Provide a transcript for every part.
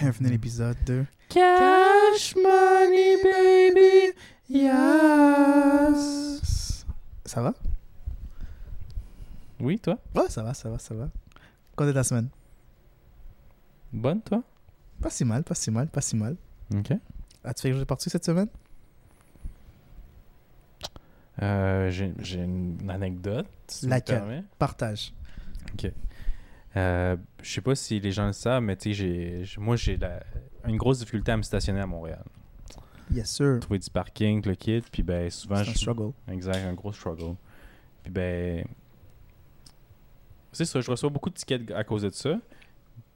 Bienvenue à l'épisode 2. Cash money, baby, yes. Ça va? Oui, toi? Ouais, ça va, ça va, ça va. Quoi de ta semaine? Bonne, toi? Pas si mal, pas si mal, pas si mal. Ok. As-tu fait quelque chose de particulier cette semaine? Euh, J'ai j'ai une anecdote. Si Laquelle? Partage. Euh, je sais pas si les gens le savent, mais tu sais, moi, j'ai une grosse difficulté à me stationner à Montréal. Yes, sir. Trouver du parking, le kit, puis ben souvent... C'est un struggle. Exact, un gros struggle. Puis ben. C'est ça, je reçois beaucoup de tickets à cause de ça.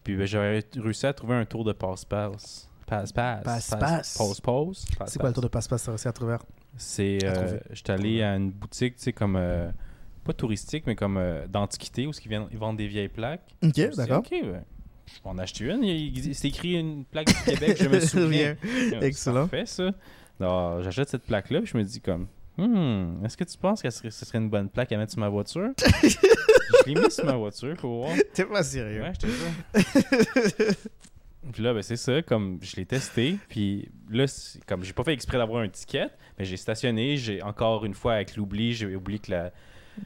Puis ben, j'aurais réussi à trouver un tour de passe-passe. Passe-passe. Passe-passe. Pause-pause. C'est quoi le tour de passe-passe que t'as réussi à trouver? C'est. Euh? J'étais allé à une boutique, tu sais, comme. euh, pas touristique, mais comme euh, d'antiquité, où ils, viennent, ils vendent des vieilles plaques. Ok, d'accord. Ok, ben, vais en acheter une. C'est écrit une plaque du Québec, je me souviens. Excellent. Fait ça. J'achète cette plaque-là, puis je me dis comme, hmm, est-ce que tu penses que ce serait, une bonne plaque à mettre sur ma voiture? je l'ai mis sur ma voiture, faut voir. T'es pas sérieux. Ouais, je te jure. Puis là, ben, c'est ça, comme je l'ai testé, puis là, comme j'ai pas fait exprès d'avoir un ticket, mais j'ai stationné, j'ai encore une fois, avec l'oubli, j'ai oublié que la,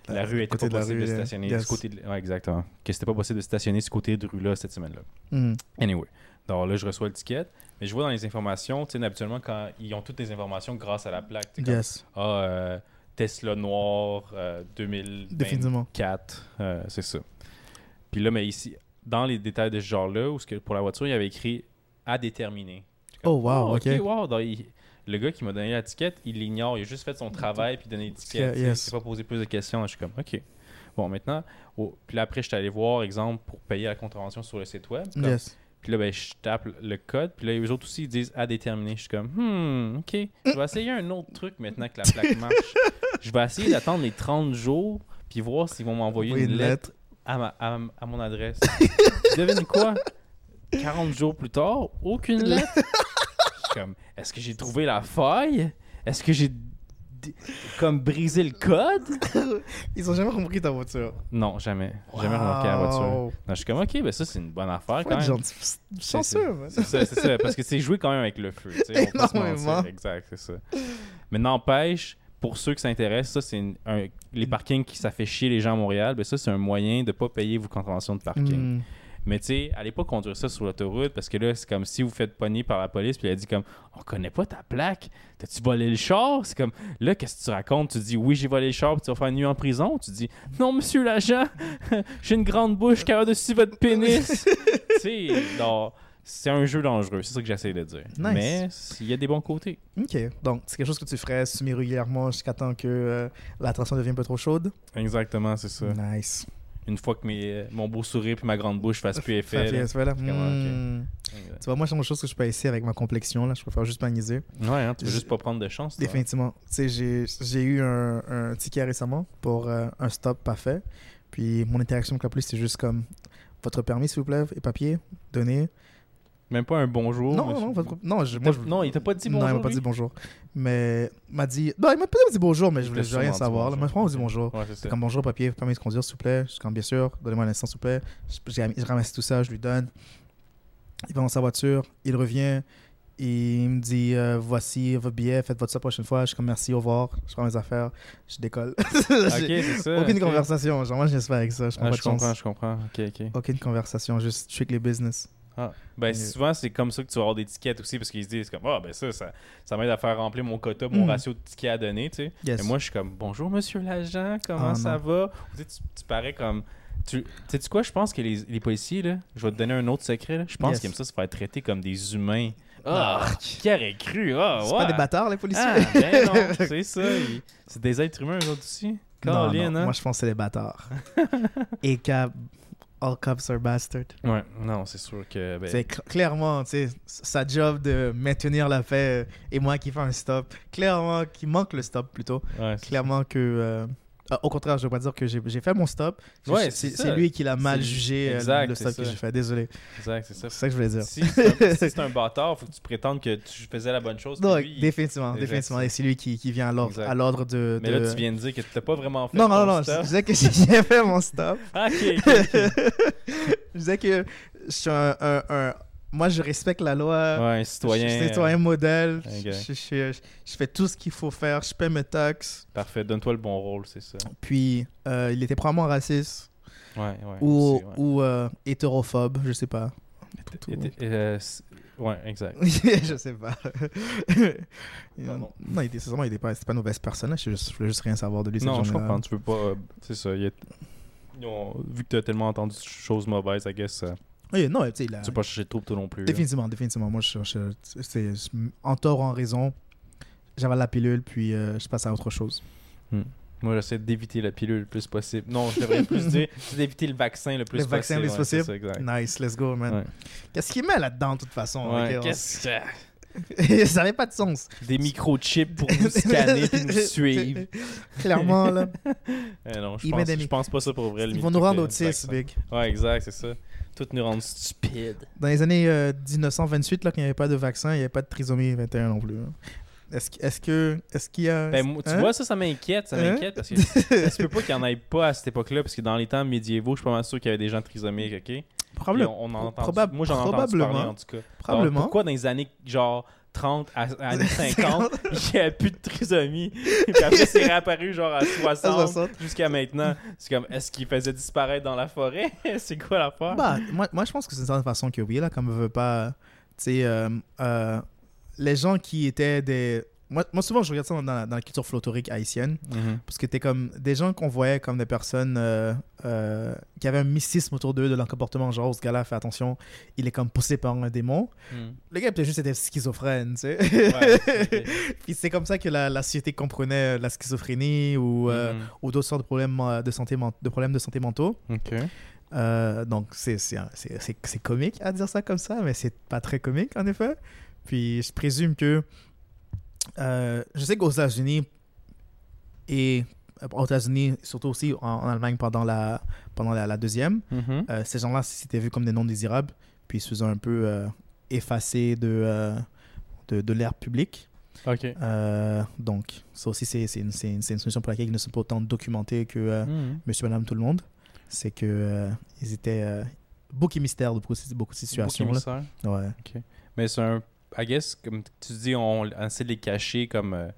la rue était pas possible de stationner du côté de... Ouais, exactement. Que c'était pas possible de stationner ce côté de rue-là cette semaine-là. Hmm. Anyway, donc là, je reçois le ticket, mais je vois dans les informations, tu sais, habituellement, quand ils ont toutes les informations grâce à la plaque, tu sais, comme, Yes. ah, euh, Tesla noir, euh, 2024, Définitivement. euh, c'est ça. Puis là, mais ici, dans les détails de ce genre-là, où ce que pour la voiture, il y avait écrit à déterminer. Oh, wow, oh, ok. wow. Donc, il- le gars qui m'a donné la ticket, il l'ignore, il a juste fait son travail puis donné l'étiquette. Il s'est pas posé plus de questions. Je suis comme, OK. Bon, maintenant, oh, puis là, après, je suis allé voir, exemple, pour payer la contravention sur le site web. Comme- Yes. puis là, ben, je tape le code. Puis là, les autres aussi, ils disent à déterminer. Je suis comme, hmm, OK. Je vais essayer un autre truc maintenant que la plaque marche. je vais essayer d'attendre les 30 jours. Puis voir s'ils vont m'envoyer Envoyer une, lettre, à, ma- à, à mon adresse. Devine quoi? 40 jours plus tard, aucune lettre. Comme, est-ce que j'ai trouvé la faille? Est-ce que j'ai d- comme brisé le code? Ils ont jamais compris ta voiture. Non, jamais. Jamais remarqué la voiture. Non, je suis comme, ok, ben ça, c'est une bonne affaire quand même. gentil. Chanceux, man. C'est ça, c'est ça. Parce que c'est jouer quand même avec le feu. tu sais, on va pas se Énormément. mentir. Exact, c'est ça. Mais n'empêche, pour ceux qui s'intéressent, ça, c'est une- un- les parkings qui ça fait chier les gens à Montréal. Ben ça, c'est un moyen de pas payer vos contraventions de parking. Hmm. Mais tu sais, allez pas conduire ça sur l'autoroute parce que là, c'est comme si vous faites pogner par la police puis elle dit comme on connaît pas ta plaque. T'as-tu volé le char? C'est comme là, qu'est-ce que tu racontes? Tu dis oui, j'ai volé le char puis tu vas faire une nuit en prison. Tu dis non, monsieur l'agent, j'ai une grande bouche car dessus votre pénis. tu sais, non, c'est un jeu dangereux, c'est ça que j'essaie de dire. Nice. Mais il y a des bons côtés. Ok, donc c'est quelque chose que tu ferais semi-régulièrement jusqu'à temps que euh, l'attention devienne un peu trop chaude? Exactement, c'est ça. Nice. Une fois que mes, mon beau sourire puis ma grande bouche fassent plus effet. ça fait là. Comment. Exact. Tu vois, moi, c'est une chose que je peux essayer avec ma complexion. Là. Je préfère juste pas niaiser. Ouais, hein, tu veux juste pas prendre de chance. toi. Définitivement. Tu sais, j'ai- eu un, un ticket récemment pour euh, un stop pas fait. Puis mon interaction avec la police, c'est juste comme votre permis, s'il vous plaît, et papier, donné. Même pas un bonjour. non, non, non, je, moi, je- non, il t'a pas dit Non, bonjour. il m'a pas lui? dit bonjour. Mais il m'a dit. Non, il m'a pas dit bonjour, mais je voulais je rien savoir. là. bonjour. Mais moi, dit bonjour. Ouais, c'est comme bonjour, papier, permis de conduire, s'il vous plaît. Je suis comme bien sûr, donnez-moi un instant, s'il vous plaît. Je, je ramasse tout ça, je lui donne. Il va dans sa voiture, il revient, il me dit euh, voici votre billet, faites votre ça la prochaine fois. Je suis comme merci, au revoir. Je prends mes affaires, je décolle. Ok, J'ai c'est ça. Aucune conversation. Genre, moi, je pas avec ça. Je prends Ah, je comprends, je comprends. Ok, ok. Aucune conversation, juste strictly business. Ah. Ben, souvent, c'est comme ça que tu vas avoir des tickets aussi parce qu'ils se disent comme, ah, ben ça, ça, ça m'aide à faire remplir mon quota, mon Mm. ratio de tickets à donner, tu sais. Yes. Et moi, je suis comme, bonjour, monsieur l'agent, comment Ah, ça non. va? Tu, sais, tu, tu parais comme. Tu sais -tu quoi, je pense que les, les policiers, là, je vais te donner un autre secret, là, je pense Yes. qu'ils aiment ça se faire traiter comme des humains. Ah, qui aurait cru? Ah, C'est ouais. pas des bâtards, les policiers. Ah, ben non, c'est ça. C'est des êtres humains, eux autres aussi. Non, non, hein? Moi, je pense que c'est des bâtards. Et all cops are bastards. Ouais, non, c'est sûr que. ben, C'est cl- clairement, tu sais, sa job de maintenir la paix euh, et moi qui fais un stop. Clairement, qui manque le stop plutôt. ouais, Clairement que. euh, ah, au contraire, je veux pas dire que j'ai fait mon stop. Ouais, c'est lui qui l'a mal jugé euh, exact, le stop que j'ai fait. Désolé. Exact, c'est ça. Ça que je voulais dire. Si c'est un, si c'est un bâtard, faut que tu prétendes que tu faisais la bonne chose. Non, puis lui, il- définitivement, définitivement. Et c'est lui qui, qui vient à l'ordre l'ordre de, Mais de- là, tu viens de dire que tu n'as pas vraiment fait Non, non, ton non, je stuff. disais que j'ai fait mon stop. Ah, ok, je disais que je suis un, un- un- moi, je respecte la loi. Ouais, un Je citoyen. suis citoyen modèle. Je, je- je- je fais tout ce qu'il faut faire. Je paie mes taxes. Parfait, donne-toi le bon rôle, c'est ça. Puis, euh, il était probablement raciste Ouais, ouais. ou, aussi, ouais. ou euh, hétérophobe, je sais pas. Euh, ouais, exact. je sais pas. Pardon. non, il était, il était pas, une mauvaise personne. Je, voulais juste rien savoir de lui. Non, je comprends. Tu peux pas. c'est ça. il ont- vu que tu as tellement entendu de choses mauvaises, I guess, euh, Oui, non, tu sais, tu peux pas chercher trop toi non plus. là. définitivement, définitivement. Moi, je, c'est en tort ou en raison. J'avale la pilule, puis euh, je passe à autre chose. Moi, j'essaie d'éviter la pilule le plus possible. Non, je devrais plus dire d'éviter le vaccin le plus Le possible. vaccin le plus ouais, possible. ça, exact. Nice, let's go, man. Ouais. Qu'est-ce qu'il met là-dedans, de toute façon? Ouais, ok, on- qu'est-ce que- ça n'avait pas de sens. Des microchips pour nous scanner et nous suivre. Clairement, là. Eh non, je pense, des pense pas ça pour vrai. le Ils vont nous rendre autistes, big. Ouais, exact, c'est ça. Tout nous rendre stupides. Dans les années euh, 1928, là, quand il n'y avait pas de vaccin, il n'y avait pas de trisomie 21 non plus. hein. Est-ce est-ce que est-ce qu'il y a Ben, tu Hein? vois, ça, ça m'inquiète. Ça Hein? m'inquiète parce que ça se peut pas qu'il y en ait pas à cette époque-là, parce que dans les temps médiévaux, je suis pas mal sûr qu'il y avait des gens trisomiques, ok? Probable- on, on en entend, probab- moi, j'en probablement. parler en tout cas. Probablement. Alors, pourquoi dans les années genre 30 à, à années 50, il n'y avait plus de trisomie, puis après c'est réapparu genre à 60, À 60. jusqu'à maintenant. C'est comme, est-ce qu'il faisait disparaître dans la forêt? c'est quoi l'affaire? Bah, moi, moi, je pense que c'est une certaine façon que oui, là, comme on veut pas. Tu sais, euh, euh, les gens qui étaient des. Moi, moi, souvent, je regarde ça dans la, dans la culture folklorique haïtienne, Mhm. parce que t'es comme des gens qu'on voyait comme des personnes euh, euh, qui avaient un mysticisme autour d'eux, de leur comportement. Genre, ce gars-là, fais attention, il est comme poussé par un démon. Mhm. Le gars, peut-être juste était schizophrène, tu sais. Ouais, c'est- Puis c'est comme ça que la, la société comprenait la schizophrénie ou, euh, Mhm. ou d'autres sortes de problèmes euh, de santé, de problèmes de santé mentaux. Euh, donc, c'est c'est un- c'est- c'est- c'est comique à dire ça comme ça, mais c'est pas très comique, en effet. Puis, je présume que. Euh, je sais qu'aux États-Unis, et euh, aux États-Unis, surtout aussi en, en Allemagne pendant la, pendant la, la deuxième, Mhm. euh, ces gens-là s'étaient vus comme des non-désirables, puis ils se faisaient un peu euh, effacer de, de, de l'air public. Ok. Euh, donc, ça aussi, c'est une, une, une solution pour laquelle ils ne sont pas autant documentés que Mhm. Monsieur, Madame, tout le monde. C'est euh, ils étaient beaucoup mystères de beaucoup, beaucoup de situations. Beaucoup Là. émissaire. Ouais. Mais c'est un. I guess, comme tu dis, on, on essaie de les cacher comme euh,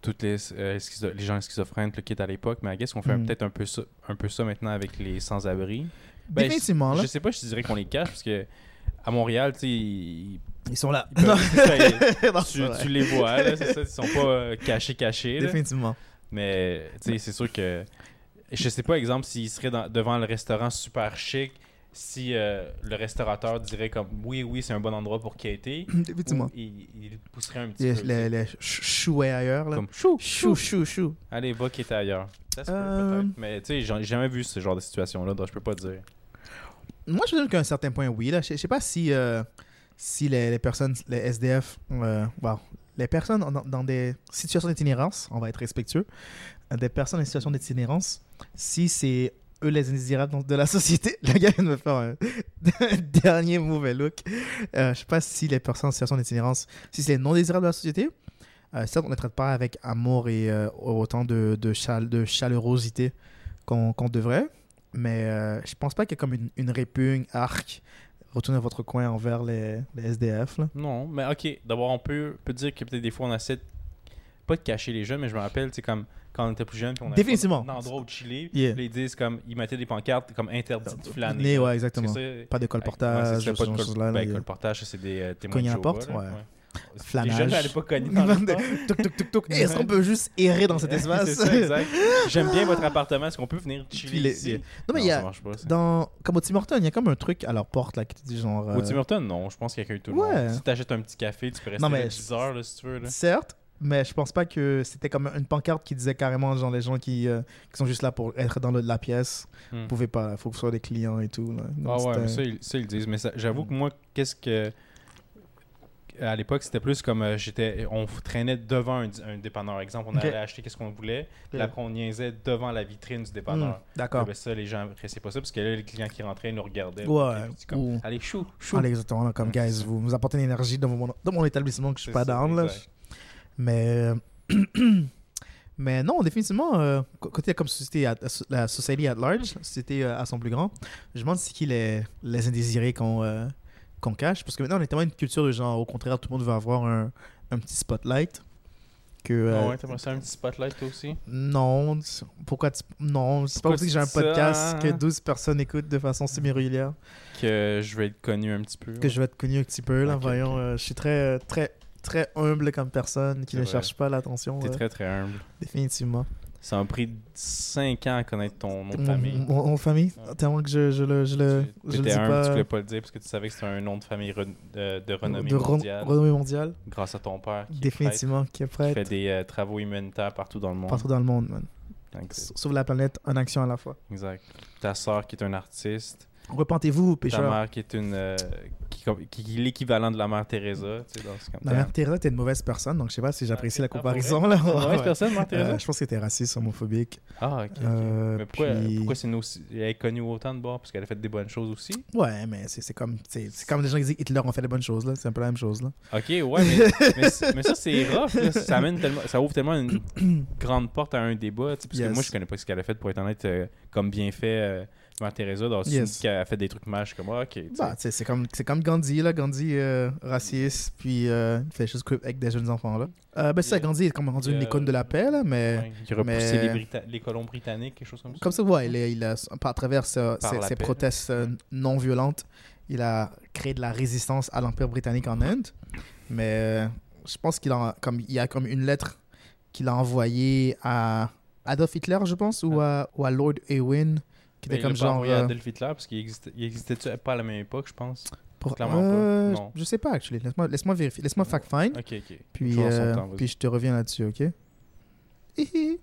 toutes les, euh, les gens schizophrènes le qui étaient à l'époque. Mais I guess qu'on fait Mhm. peut-être un peu ça, un peu ça maintenant avec les sans-abri. Ben, Définitivement, là. Je sais pas, je te dirais qu'on les cache parce que à Montréal, tu sais, ils, Ils sont là. ils peuvent- Non, tu, les vois, là, c'est ça, ils sont pas euh, cachés, cachés. là. Définitivement. Mais tu sais, c'est sûr que. Je sais pas, exemple, s'il serait dans- devant le restaurant super chic, si euh, le restaurateur dirait comme oui, oui, c'est un bon endroit pour ou il, il pousserait un petit Les, peu. ch- chouets ailleurs, là. Comme chou, Chou, chou, chou. Allez, va quitter ailleurs. Ça se peut, Euh, peut-être. Mais tu sais, j'ai jamais vu ce genre de situation-là, donc je peux pas dire. Moi, je dirais qu'à un certain point, oui. Là. Je, je sais pas si, euh, si les, les personnes, les SDF, euh, wow, les personnes dans, dans des situations d'itinérance, on va être respectueux, des personnes en situation d'itinérance, si c'est eux les indésirables de la société, le gars vient de me faire un, un dernier mauvais look. Euh, je sais pas si les personnes en situation d'itinérance, si c'est les non désirables de la société, euh, certes, on ne les traite pas avec amour et euh, autant de, de, chal- de chaleurosité qu'on devrait. Mais euh, je pense pas qu'il y ait comme une, une répugne, arc, retournez à votre coin envers les, SDF. Non, mais ok, d'abord, on peut, dire que peut-être des fois, on essaie de, pas de cacher les jeunes, mais je me rappelle, sais, comme quand on était plus jeune, puis on avait Définitivement. pas d'endroit où chiller, Yeah. ils disent comme, ils mettaient des pancartes comme interdit de flâner. Né, là. ouais, exactement. Parce que ça- Pas de colportage, Ouais, pas de col- là, ben, y a- colportage, c'est des euh, témoins de Jéhovah, porte, là, ouais. Les Flanage. jeunes n'allaient pas cogner dans. Est-ce qu'on peut juste errer dans cet espace? J'aime bien votre appartement. Est-ce qu'on peut venir chiller les- ici? Non, mais il y a, dans, comme au Tim Hortons, il y a comme un truc à leur porte là qui te dit genre. euh, Au Tim Hortons, non. Je pense qu'il accueille tout le Ouais. monde. Si t'achètes un petit café, tu peux rester Non, là mais 10 heures, là, si tu veux. Là. Certes, mais je pense pas que c'était comme une pancarte qui disait carrément genre les gens qui, euh, qui sont juste là pour être dans le- la pièce. Hmm. Vous pouvez pas, faut que ce soit des clients et tout. Là. Donc, Ah ouais, mais ça, ils, ça, ils le disent. Mais j'avoue que moi, qu'est-ce que. À l'époque, c'était plus comme euh, j'étais. On traînait devant un, un dépanneur. Exemple, on allait acheter qu'est-ce qu'on voulait. Puis Ok. après, on niaisait devant la vitrine du Hmm, dépanneur. D'accord. Ben, ça, les gens appréciaient pas ça parce que là, les clients qui rentraient, ils nous regardaient. Ouais, comme, ou- Allez, chou, chou. Allez, exactement. comme, guys, vous, vous apportez une énergie dans mon, dans mon établissement que je suis pas ça, down. Là. exact. Mais, mais non, définitivement, euh, côté comme société, at- la société at large, la société euh, à son plus grand, je me demande c'est qui les, les indésirés qu'on euh, cache. Parce que maintenant, on est tellement une culture de genre, au contraire, tout le monde veut avoir un, un petit spotlight. Que, Ah euh, ouais, t'aimerais ça un petit spotlight toi aussi? non, pourquoi tu... Non, c'est pas aussi que j'ai un ça, podcast que hein? 12 personnes écoutent de façon semi-régulière. Que je vais être connu un petit peu. Que je vais être connu un petit peu, là. Voyons, euh, je suis très, très, très humble comme personne qui ne vrai. cherche pas l'attention. T'es euh, très très humble. Définitivement. Ça m'a pris 5 ans à connaître ton nom de famille. mon- nom de famille, tellement que je, je le, je le, Tu je le dis humble, pas. tu voulais pas le dire parce que tu savais que c'était un nom de famille re- de, de renommée de mondiale. renommée mondiale. grâce à ton père qui, est Définitivement, qui est prêtre, qui fait des euh, travaux humanitaires partout dans le monde. partout dans le monde, man. Sauve la planète en action à la fois. Exact. Ta soeur qui est un artiste. Repentez-vous, Ta pécheurs. mère qui est une euh, qui, qui- qui est l'équivalent de la mère Teresa. Tu sais, dans ce comme Ma mère Teresa, t'es une mauvaise personne, donc je sais pas si j'apprécie la Ah, pour comparaison. là. Une mauvaise personne, mère Teresa? Euh, je pense que t'es raciste, homophobique. Ah, ok. Euh, mais pourquoi, puis- pourquoi c'est nous aussi- elle est connue autant de bord? Parce qu'elle a fait des bonnes choses aussi? Ouais, mais c'est c'est comme, c'est c'est comme des gens qui disent Hitler ont fait des bonnes choses, là. C'est un peu la même chose, là. Ok, ouais, mais, mais, c'est- mais ça, c'est rough. là. Ça, amène tellement, ça ouvre tellement une grande porte à un débat. tu sais, Parce Yes. que moi, je connais pas ce qu'elle a fait, pour être honnête, euh, comme bien fait Mère Teresa. Me Yes. qu'elle a fait des trucs suis comme, ah, ok. Bah, c'est comme, c'est comme Gandhi, là. Gandhi, euh, raciste, puis euh, il fait des choses avec des jeunes enfants, là. Euh, ben, c'est ça, Yeah. Gandhi est comme rendu une icône de la paix, là, mais. Ouais, qui a repoussé mais- les, Brita- les colons britanniques, quelque chose comme ça. Comme ça, ouais, il, est- il a, à travers ses, protestes euh, non violentes, il a créé de la résistance à l'Empire britannique en Inde. Mais je pense qu'il a, comme, il y a comme une lettre qu'il a envoyée à Adolf Hitler, je pense, ou, à, ou à Lord Ewin, qui Mais était comme l'a pas genre. à euh, Adolf Hitler parce qu'il existait, il existait pas à la même époque, je pense? pour- clairement pas, euh, non. Je sais pas, actually. Laisse-moi laisse vérifier. Laisse-moi fact-find. Ok, ok. Puis, euh, temps, puis je te reviens là-dessus, ok? Hihi.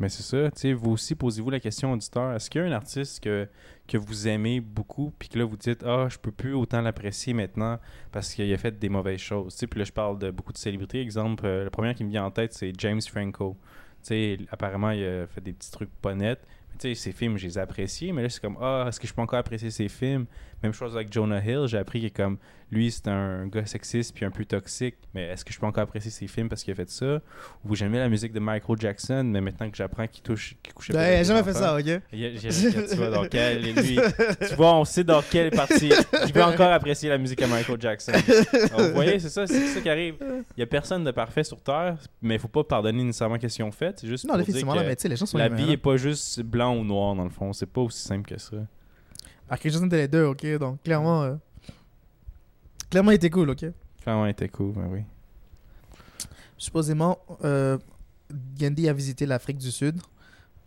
Mais c'est ça, tu sais, vous aussi posez-vous la question auditeur, est-ce qu'il y a un artiste que, que vous aimez beaucoup, puis que là vous dites ah je peux plus autant l'apprécier maintenant parce qu'il a fait des mauvaises choses, tu sais, puis là je parle de beaucoup de célébrités, exemple, euh, le premier qui me vient en tête c'est James Franco, tu sais, apparemment il a fait des petits trucs pas nets, tu sais ses films je les ai appréciés, mais là c'est comme ah est-ce que je peux encore apprécier ses films, même chose avec Jonah Hill, j'ai appris que comme lui c'est un gars sexiste puis un peu toxique, mais est-ce que je peux encore apprécier ses films parce qu'il a fait ça, ou j'aimais la musique de Michael Jackson, mais maintenant que j'apprends qu'il touche, qu'il couchait pas Ben, j'ai jamais fait ça, ok? il il a- tu vois, donc, elle, lui, tu vois, on sait dans quelle partie il peut encore apprécier la musique à Michael Jackson. Donc, vous voyez, c'est ça, c'est ça qui arrive. Il y a personne de parfait sur Terre, mais il faut pas pardonner nécessairement qu'est-ce qu'ils ont fait. C'est juste Non, définitivement, mais tu sais, les gens sont la vie est pas juste blanc ou noir dans le fond. C'est pas aussi simple que ça. Ah, quelque chose entre les deux, ok? Donc, clairement, euh, clairement, il était cool, ok? Clairement, elle était cool, ben oui. Supposément, euh, Gandhi a visité l'Afrique du Sud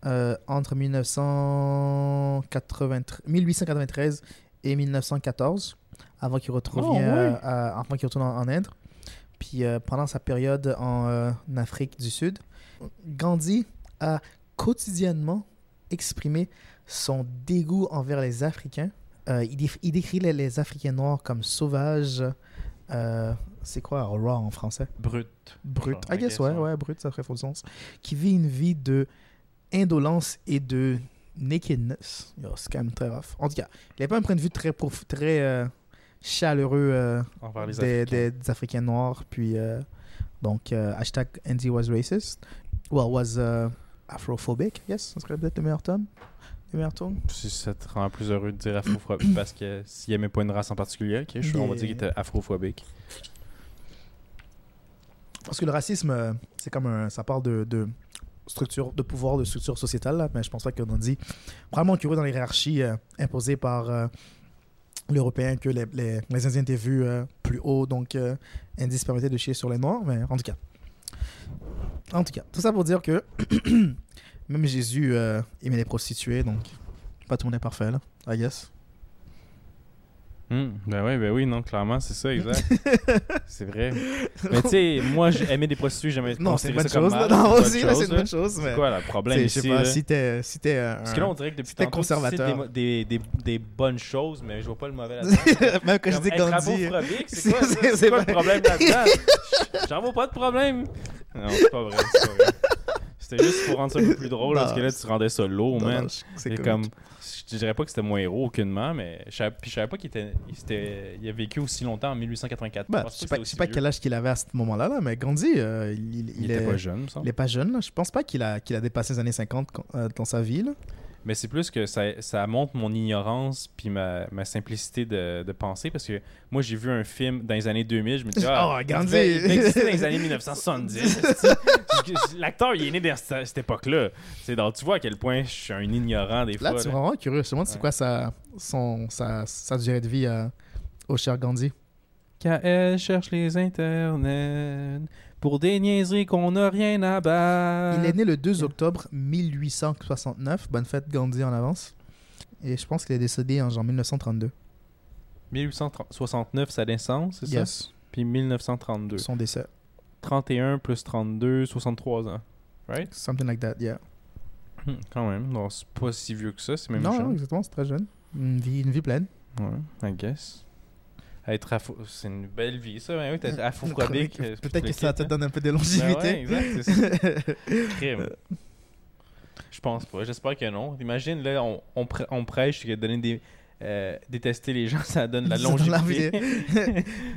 euh, entre 1993 1893 et 1914, avant qu'il retrouve, Oh, ouais. euh, à- avant qu'il retourne en, en Inde. Puis pendant sa période en Afrique du Sud, Gandhi a quotidiennement exprimé son dégoût envers les Africains. Euh, il, il décrit les, les Africains noirs comme sauvages. euh, c'est quoi raw en français? Brut. Brut. I guess, ouais, ouais. brut, ça ferait faux sens. Qui vit une vie de indolence et de nakedness. C'est quand même très rough. En tout cas, il n'avait pas un point de vue très, prof- très euh, chaleureux Envers les des, Africains. des- des Africains noirs. Puis, donc, hashtag Andy was racist. Well, was uh, afrophobic, I guess. Ça serait peut-être le meilleur terme. Le meilleur terme. Ça te rend plus heureux de dire afrophobique parce que s'il aimait pas une race en particulier, je, on va dire qu'il était afrophobique. Parce que le racisme, euh, c'est comme un. Ça parle de, de structure, de pouvoir, de structure sociétale, là, mais je pense pas qu'on dit vraiment curieux dans les hiérarchies euh, imposées par euh, l'Européen que les, les, les Indiens étaient vus euh, plus haut, donc se permettait de chier sur les Noirs, mais en tout cas. En tout cas, tout ça pour dire que même Jésus euh, aimait les prostituées, donc pas tout le monde est parfait, là, I guess. Hmm, ben oui, ben oui, non, clairement, c'est ça, exact. c'est vrai. Mais tu sais, moi, j'aimais des prostituées, j'aimais Non, c'est une bonne chose, mal, Non, aussi, là, c'est une bonne chose, C'est quoi le problème C'est- Je sais ici, pas, là? si t'es si. Parce que là, on dirait que depuis cites conservateur. des, des, des, des bonnes choses, mais je vois pas le mauvais là-dedans. Même quand je dis Gandhi. c'est- quoi, c'est- quoi pas- le problème là-dedans? J'en vois pas de problème. Non, c'est pas vrai, c'est pas vrai. C'était juste pour rendre ça un peu plus drôle, parce que là, tu rendais ça lourd, man. c'est comme. Je dirais pas que c'était mon héros aucunement, mais je savais, puis je savais pas qu'il était, il, s'était- il a vécu aussi longtemps en 1884. Bah, pense je sais pas, quel âge qu'il avait à ce moment-là, là, mais Gandhi, euh, il, il- Il, il était est, pas jeune, semble. il est pas jeune. là. Je pense pas qu'il a, qu'il a dépassé les années 50 quand- euh, dans sa vie. là. Mais c'est plus que ça, ça montre mon ignorance puis ma, ma simplicité de, de penser parce que moi j'ai vu un film dans les années 2000, je me dis ah, Oh, Gandhi! il exister dans les années 1970. L'acteur il est né dans cette, cette époque-là. C'est donc tu vois à quel point je suis un ignorant des Là, fois. tu es là. vraiment curieux. Je te demande c'est quoi sa, son, sa, sa durée de vie au cher Gandhi? Quand elle cherche les internets pour des niaiseries qu'on n'a rien à battre. Il est né le 2 octobre 1869. Bonne fête Gandhi en avance. Et je pense qu'il est décédé en genre 1932. 1869 sa naissance, c'est ça? Yes. Puis 1932. Son décès. 31 plus 32, 63 ans. Right? Something like that, yeah. Hmm, quand même. Non, c'est pas si vieux que ça, c'est même non, non, exactement, c'est très jeune. Une vie, une vie pleine. Ouais, I guess. Être. C'est une belle vie, ça. Ben oui, t'es afrophobique. euh, Peut-être que ça te hein. donne un peu de Ben ouais, longévité. exact, c'est ça. Crime. Je pense pas. J'espère que non. Imagine, là, on, on, prê- on prêche que donner des. euh, détester les gens, ça donne la longévité.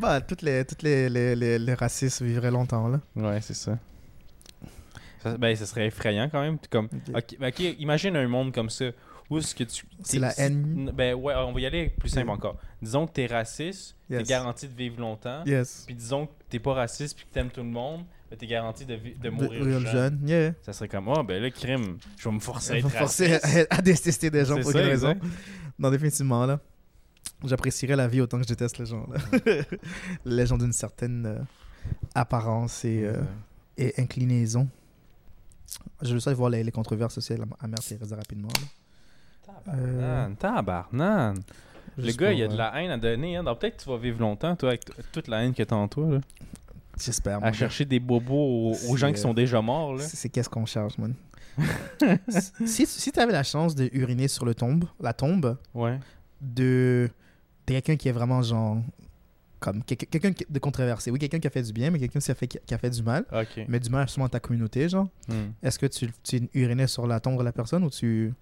bah, toutes les, toutes les, les, les, les racistes vivraient longtemps, là. ouais, c'est ça. ça. Ben, ça serait effrayant quand même. Comme, Ok. ok, ben, ok, imagine un monde comme ça. Où est-ce que tu. C'est la haine. Ben ouais, on va y aller plus simple encore. Disons que t'es raciste, t'es Yes. garanti de vivre longtemps. Yes. Puis disons que t'es pas raciste puis que t'aimes tout le monde, ben t'es garanti de, mourir De- jeune. jeune. Yeah. Ça serait comme, oh ben là, crime, je vais me forcer à être forcer raciste. à, à détester des gens pour ça, quelle raison. exact. Non, définitivement, là. J'apprécierais la vie autant que je déteste les gens, là. les gens d'une certaine euh, apparence et, euh, et inclinaison. Je veux ça voir les, les controverses sociales à, Mère Teresa rapidement. là. Tabarnane, tabarnane. Le gars, il a de euh, la haine à donner. Hein. Peut-être que tu vas vivre longtemps, toi, avec toute la haine que t'as en toi. Là. J'espère. À chercher des bobos aux, gens qui euh, sont déjà morts. Là. C'est c'est qu'est-ce qu'on cherche, man. si si tu avais la chance de uriner sur le tombe, la tombe Ouais. de, de quelqu'un qui est vraiment genre comme quelqu'un de controversé. Oui, quelqu'un qui a fait du bien, mais quelqu'un qui a fait qui a fait du mal, mais du mal justement à ta communauté, genre. Hmm. Est-ce que tu, tu urinais sur la tombe de la personne ou tu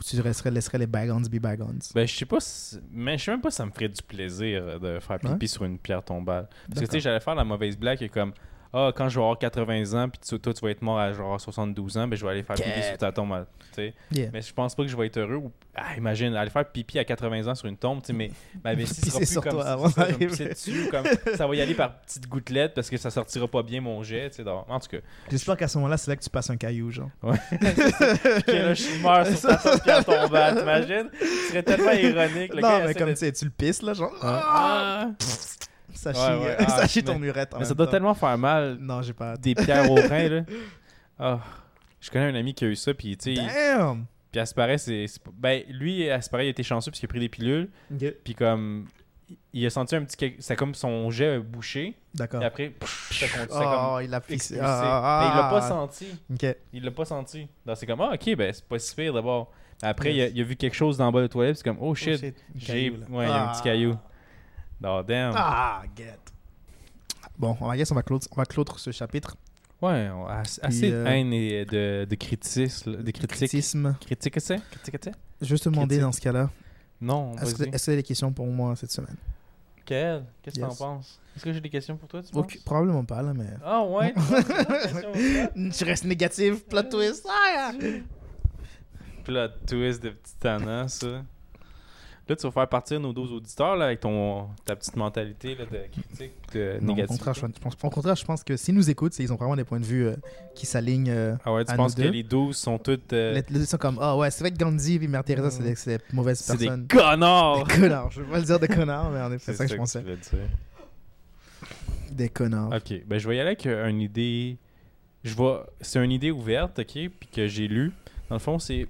ou tu laisserais, laisserais les bygones be bygones Ben, je sais pas si... Mais je sais même pas si ça me ferait du plaisir de faire pipi Ouais. sur une pierre tombale. Parce que, tu sais, j'allais faire la mauvaise blague et comme... Ah, quand je vais avoir 80 ans, puis tu- toi, tu vas être mort à genre 72 ans, ben, je vais aller faire pipi sur ta tombe. à- Tu sais. Yeah. Mais je pense pas que je vais être heureux. Ou... Ah, imagine, aller faire pipi à 80 ans sur une tombe, tu sais, mais ma vessie sera plus sur comme toi ça, avant ça, dessus, comme ça va y aller par petites gouttelettes parce que ça sortira pas bien mon jet, tu sais. donc- En tout cas, J'espère qu'à ce moment-là, c'est là que tu passes un caillou, genre. que là, je meurs sur ta tombe tombale, t'imagines? Ce serait tellement ironique. Le non, gars mais comme de- tu sais, tu le pisses, là, genre. Ah! Ça chie, ouais. ça Ah, chie ton mais- urette en Mais ça doit temps. tellement faire mal Non, j'ai pas des pierres au rein, là. Ah. Je connais un ami qui a eu ça, puis tu sais, Damn! puis à ce paraît, c'est. Ben, lui, à ce paraît, il était chanceux, parce qu'il a pris des pilules, puis comme. Il a senti un petit. C'est comme son jet a bouché, D'accord. et après, pff, ça continue. ça comme Oh, il a expulsé. pissé. Ah, Mais il l'a pas ah. senti. Ok. Il l'a pas senti. Donc c'est comme, ah, ok, ben, c'est pas si pire d'abord. Après, Yes. il, a, il a vu quelque chose dans le bas de la toilette, c'est comme, oh shit, Oh, shit. J'ai. Ouais, il y a un petit Ah. caillou. Oh, damn. Ah, get. Bon, on va, guess, on va clore, on va clore ce chapitre. Ouais, on a assez, assez euh, de haine et de, de criticisme. De critiques. Criticisme. Critique, c'est? Critique, c'est? Je vais juste te demander Critique. dans ce cas-là, Non, est-ce que vas-y. est-ce que tu as des questions pour moi cette semaine? Quelle Qu'est-ce que Yes. t'en penses? Est-ce que j'ai des questions pour toi, tu Ok, penses? Probablement pas, là, mais. Ah ouais, tu restes négatif, plot twist. Ah, Plot twist de petit tannant, ça. Là, tu vas faire partir nos 12 auditeurs là, avec ton, ta petite mentalité là, de critique de Non, au contraire, je, pense, au contraire, je pense que s'ils nous écoutent, ils ont vraiment des points de vue euh, qui s'alignent. euh, Ah ouais, tu à penses que deux. les 12 sont toutes. euh, les, les- sont comme, ah ouais, c'est vrai que Gandhi et Mère Teresa, c'est des, c'est des mauvaises c'est des personnes. connards Des connards. Je veux pas le dire des connards, mais en effet, c'est ça que je tu pensais. Des connards. Ok, ben je vais y aller avec euh, une idée. Je vois, c'est une idée ouverte, ok, puis que j'ai lu. Dans le fond, c'est,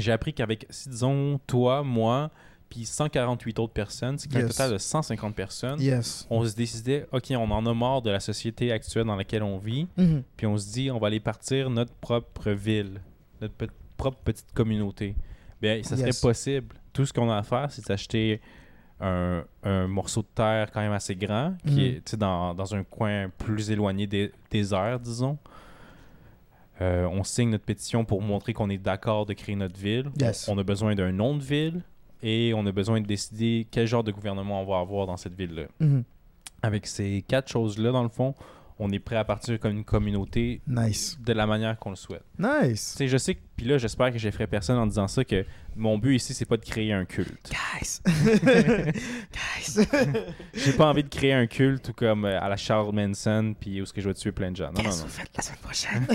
j'ai appris qu'avec, si disons toi, moi, puis 148 autres personnes, c'est qu'un Yes. total de 150 personnes. Yes. On se décidait, ok, on en a marre de la société actuelle dans laquelle on vit, Mhm. puis on se dit, on va aller partir notre propre ville, notre pe- propre petite communauté. Bien, ça serait Yes. possible. Tout ce qu'on a à faire, c'est d'acheter un, un morceau de terre quand même assez grand, qui Mhm. est dans, dans un coin plus éloigné des, des airs, disons. Euh, on signe notre pétition pour montrer qu'on est d'accord de créer notre ville. Yes. On a besoin d'un nom de ville et on a besoin de décider quel genre de gouvernement on va avoir dans cette ville-là Mhm. avec ces quatre choses-là, dans le fond, on est prêt à partir comme une communauté Nice. de la manière qu'on le souhaite. Nice. Tu sais, je sais que, puis là, j'espère que j'effraie personne en disant ça, que mon but ici, c'est pas de créer un culte. Guys. Guys. J'ai pas envie de créer un culte ou comme euh, à la Charles Manson, puis où est-ce que je vais tuer plein de gens. Non, non, non. vous faites la semaine prochaine?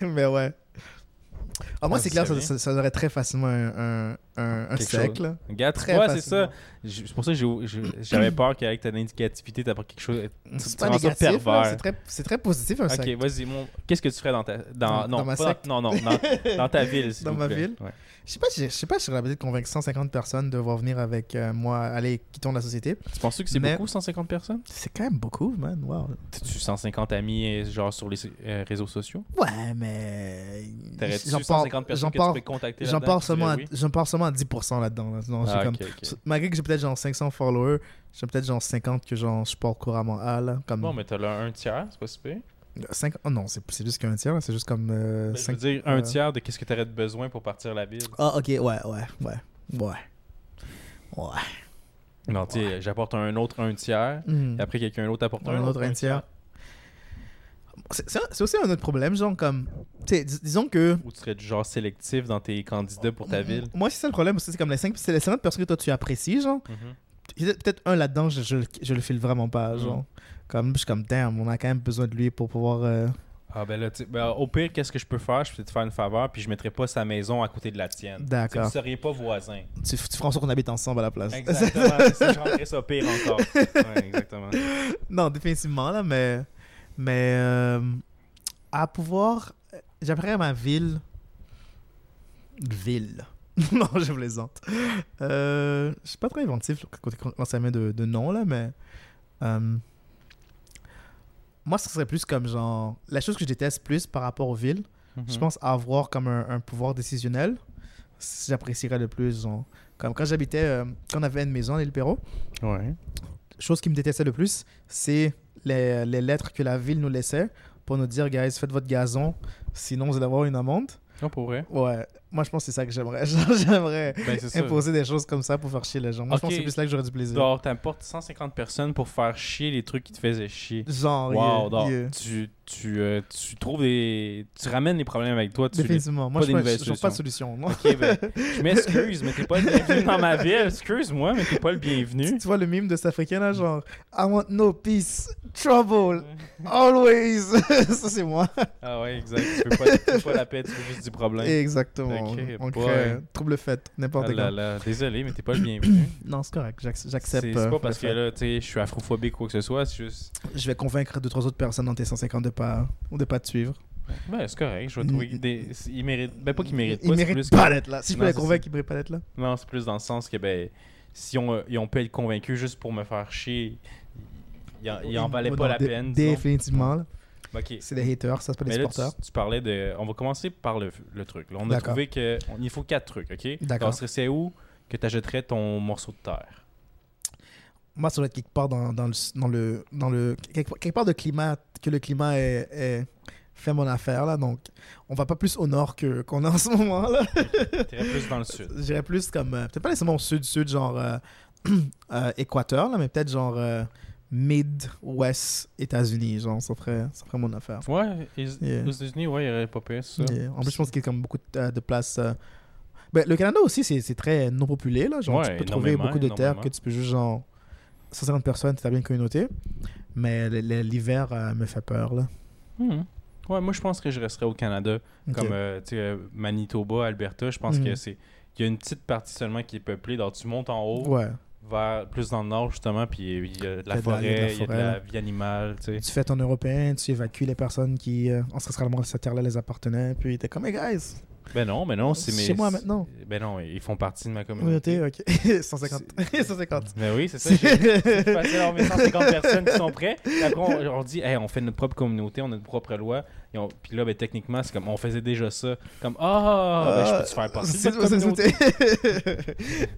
Mais ouais. Ah, moi, Ah, c'est clair, ça, ça, ça aurait très facilement un, un, un, là. Regarde, Très ouais, c'est ça. C'est pour ça que j'avais peur qu'avec ta négativité, t'apportes quelque chose. C'est pas négatif, c'est très, positif, un Ok, vas-y, mon... qu'est-ce que tu ferais dans ta. Dans, Dans- non, dans ma pas secte? non, non, dans, dans ta ville. Dans ma plaît. ville? Ouais. Je sais pas, si- je sais pas si j'aurais peut-être convaincre 150 personnes de voir venir avec euh, moi, aller, quittons la société. Tu penses que c'est Mais- beaucoup, 150 personnes? C'est quand même beaucoup, man. Wow. T'as-tu 150 amis, euh, genre sur les euh, réseaux sociaux? Ouais, mais. T'aurais-tu J'en pars, 150 personnes j'en que tu peux contacter j'en qui seulement, à, diraient oui? j'en pars seulement à 10% là-dedans. Là. Ah, comme, ok, ok. Malgré que j'ai peut-être genre 500 followers, j'ai peut-être genre 50 que genre je porte couramment à là. Comme Bon, mais t'as là un tiers, c'est pas super. Cinq- oh non, c'est juste qu'un tiers, c'est juste comme. euh, Ben, je cinq- veux dire, un euh, tiers de qu'est-ce que t'aurais de besoin pour partir la ville. Ah, ok, ouais, ouais, ouais. Ouais. Ouais. Non, tu sais, j'apporte un autre un tiers, Mhm. et après quelqu'un d'autre apporte un, Un autre un tiers. C'est aussi un autre problème, genre comme. Dis- disons que. Ou tu serais du genre sélectif dans tes candidats pour ta ville. Moi, c'est ça le problème, c'est comme les 5 c'est les 50 personnes que toi tu apprécies, genre. Mhm. Peut-être peut-être un là-dedans, je, je, le- je le file vraiment pas, genre. Mm. Comme, je suis comme, damn, on a quand même besoin de lui pour pouvoir. euh, Ah ben là, tu sais, ben, au pire, qu'est-ce que je peux faire? Je peux te faire une faveur, puis je mettrais pas sa maison à côté de la tienne. D'accord. Vous seriez pas voisins. Tu, tu feras en sorte qu'on habite ensemble à la place. Exactement. je rendrais ça pire encore. Ouais, exactement. non, définitivement, là, mais. Mais. euh, à pouvoir. J'aimerais ma ville. Ville. non, je plaisante. Euh, je suis pas très inventif quand, ça met de, de nom, là, mais. euh, moi, ce serait plus comme genre. La chose que je déteste plus par rapport aux villes, je Mhm. pense avoir comme un, un pouvoir décisionnel, j'apprécierais le plus. genre. Comme quand j'habitais. euh, quand on avait une maison à l'île Perrault, Ouais. chose qui me détestait le plus, c'est les, les lettres que la ville nous laissait pour nous dire, guys, faites votre gazon, sinon vous allez avoir une amende. Non, pour vrai. Ouais, moi je pense que c'est ça que j'aimerais. J'aimerais Ben, imposer des choses comme ça pour faire chier les gens. Moi je pense que c'est plus là que j'aurais du plaisir. Genre, t'importes 150 personnes pour faire chier les trucs qui te faisaient chier. Genre, Wow, yeah, donc, yeah. tu, tu, euh, tu trouves des. Tu ramènes les problèmes avec toi. Tu les- Définitivement. Moi pas je trouve pas de solution. moi. Ok, ben, je m'excuse, mais t'es pas le bienvenu dans ma ville. Excuse-moi, mais t'es pas le bienvenu. Tu vois le mime de cet africain là, genre I want no peace, trouble, always. ça c'est moi. Ah ouais, exact. Tu veux pas, tu veux pas la paix, tu veux juste du problème. Exactement. Ok, On boy. crée trouble fait, n'importe Ah quoi. désolé, mais t'es pas le bienvenu. Non, c'est correct. J'accepte. c'est euh, pas parce que là, tu sais, je suis afrophobique ou quoi que ce soit, c'est juste. Je vais convaincre deux, trois autres personnes dans tes 150 de pas, ou de pas te suivre. Ben, c'est correct. Je vais trouver des. Ils méritent. Ben, pas qu'ils méritent Ils pas, c'est méritent plus. pas que- d'être là. Si je peux c'est convaincre, ils méritent pas d'être là? Non, c'est plus dans le sens que, ben, si on, ils ont pu être convaincus juste pour me faire chier, ils en, ils en valaient Oh, pas la peine. Définitivement. là. Ok. C'est des haters, ça, c'est pas des Mais là, supporters. tu, tu parlais de. On va commencer par le, le truc. Là, on a trouvé que on- il faut quatre trucs, ok? D'accord. Alors, ce serait où que tu achèterais ton morceau de terre? Moi, ça doit être quelque part dans, dans le. Dans le, dans le quelque, quelque part de climat, que le climat est, est- fait mon affaire, là. Donc, on va pas plus au nord que- qu'on est en ce moment, là. T'irais plus dans le sud. J'irais plus comme. euh, peut-être pas nécessairement au sud-sud, genre. euh, euh, Équateur, là, mais peut-être genre. euh, Mid-Ouest États-Unis, genre, ça ferait, ça ferait mon affaire. Ouais, Yeah. aux États-Unis, ouais, il y aurait pas pire ça. Yeah. En plus, je pense qu'il y a comme beaucoup de, de places. ben, le Canada aussi, c'est très non populé. Là. Genre, tu peux trouver beaucoup de terres que tu peux juste, genre, 150 personnes, tu as bien une communauté. Mais l'hiver euh, me fait peur. Là. Mhm. Ouais, moi je pense que je resterais au Canada, comme euh, euh, Manitoba, Alberta. Je pense Mhm. que c'est. Il y a une petite partie seulement qui est peuplée. Donc tu montes en haut, Ouais. vers plus dans le nord justement, puis il y a de la forêt, il y a de la vie animale. Tu fais ton européen, tu évacues les personnes qui, euh, ancestralement, cette terre-là les appartenaient. Puis t'es comme, hey guys, Ben non, mais non, c'est mes- chez moi maintenant. Ben non, ils font partie de ma communauté. communauté, ok. 150. 150. Ben oui, c'est ça. mes 150 personnes qui sont prêtes. Après, on, on dit, hey, on fait notre propre communauté, on a notre propre loi. Et on- Puis là, ben, techniquement, c'est comme, on faisait déjà ça. Comme, ah, ben, je peux te faire partie de communauté?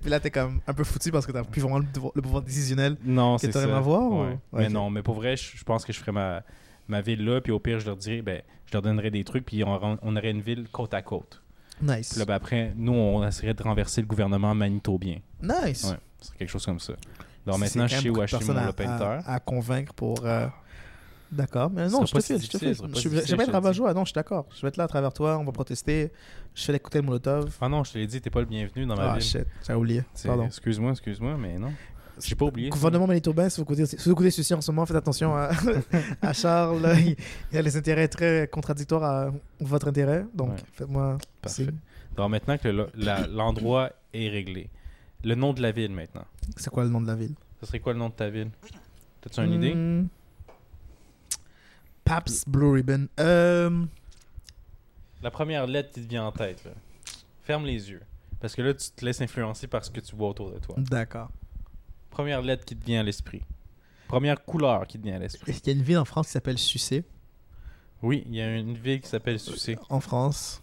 Puis là, t'es comme un peu foutu parce que t'as plus vraiment le, pouvoir- le pouvoir décisionnel. Non, Que c'est t'aurais ou- Ouais. Mais non, mais pour vrai, je, je pense que je ferais ma, ma ville là. Puis au pire, je leur dirais, ben, je leur donnerais des trucs. Puis on, on aurait une ville côte à côte. Nice. Puis là, ben, après, nous, on essaierait de renverser le gouvernement manitobien. Nice. Ouais, c'est quelque chose comme ça. Donc maintenant, je sais où acheter mon à- convaincre pour. euh, D'accord, mais non, je te file, je te file. Je si suis- difficile, J'ai pas je de te rabat dis. joie, non, je suis d'accord. Je vais être là à travers toi, on va protester. Je fais des cocktails Molotov. Ah non, je te l'ai dit, t'es pas le bienvenu dans ma Ah ville. shit, j'ai oublié. Pardon. Excuse-moi, excuse-moi, mais non. J'ai pas oublié. Gouvernement Manitobain, si vous écoutez, si vous écoutez ceci en ce moment, faites attention à, à Charles. il, il a les intérêts très contradictoires à votre intérêt. Donc, Ouais. faites-moi Parfait. signe. Donc maintenant que le- l'endroit est réglé, le nom de la ville maintenant. C'est quoi le nom de la ville? Ce serait quoi le nom de ta ville? T'as-tu une idée? Hmm. Paps Blue Ribbon. Euh, La première lettre qui te vient en tête. là. Ferme les yeux. Parce que là, tu te laisses influencer par ce que tu vois autour de toi. D'accord. Première lettre qui te vient à l'esprit. Première couleur qui te vient à l'esprit. Est-ce qu'il y a une ville en France qui s'appelle Sucé? Oui, il y a une ville qui s'appelle Sucé. En France,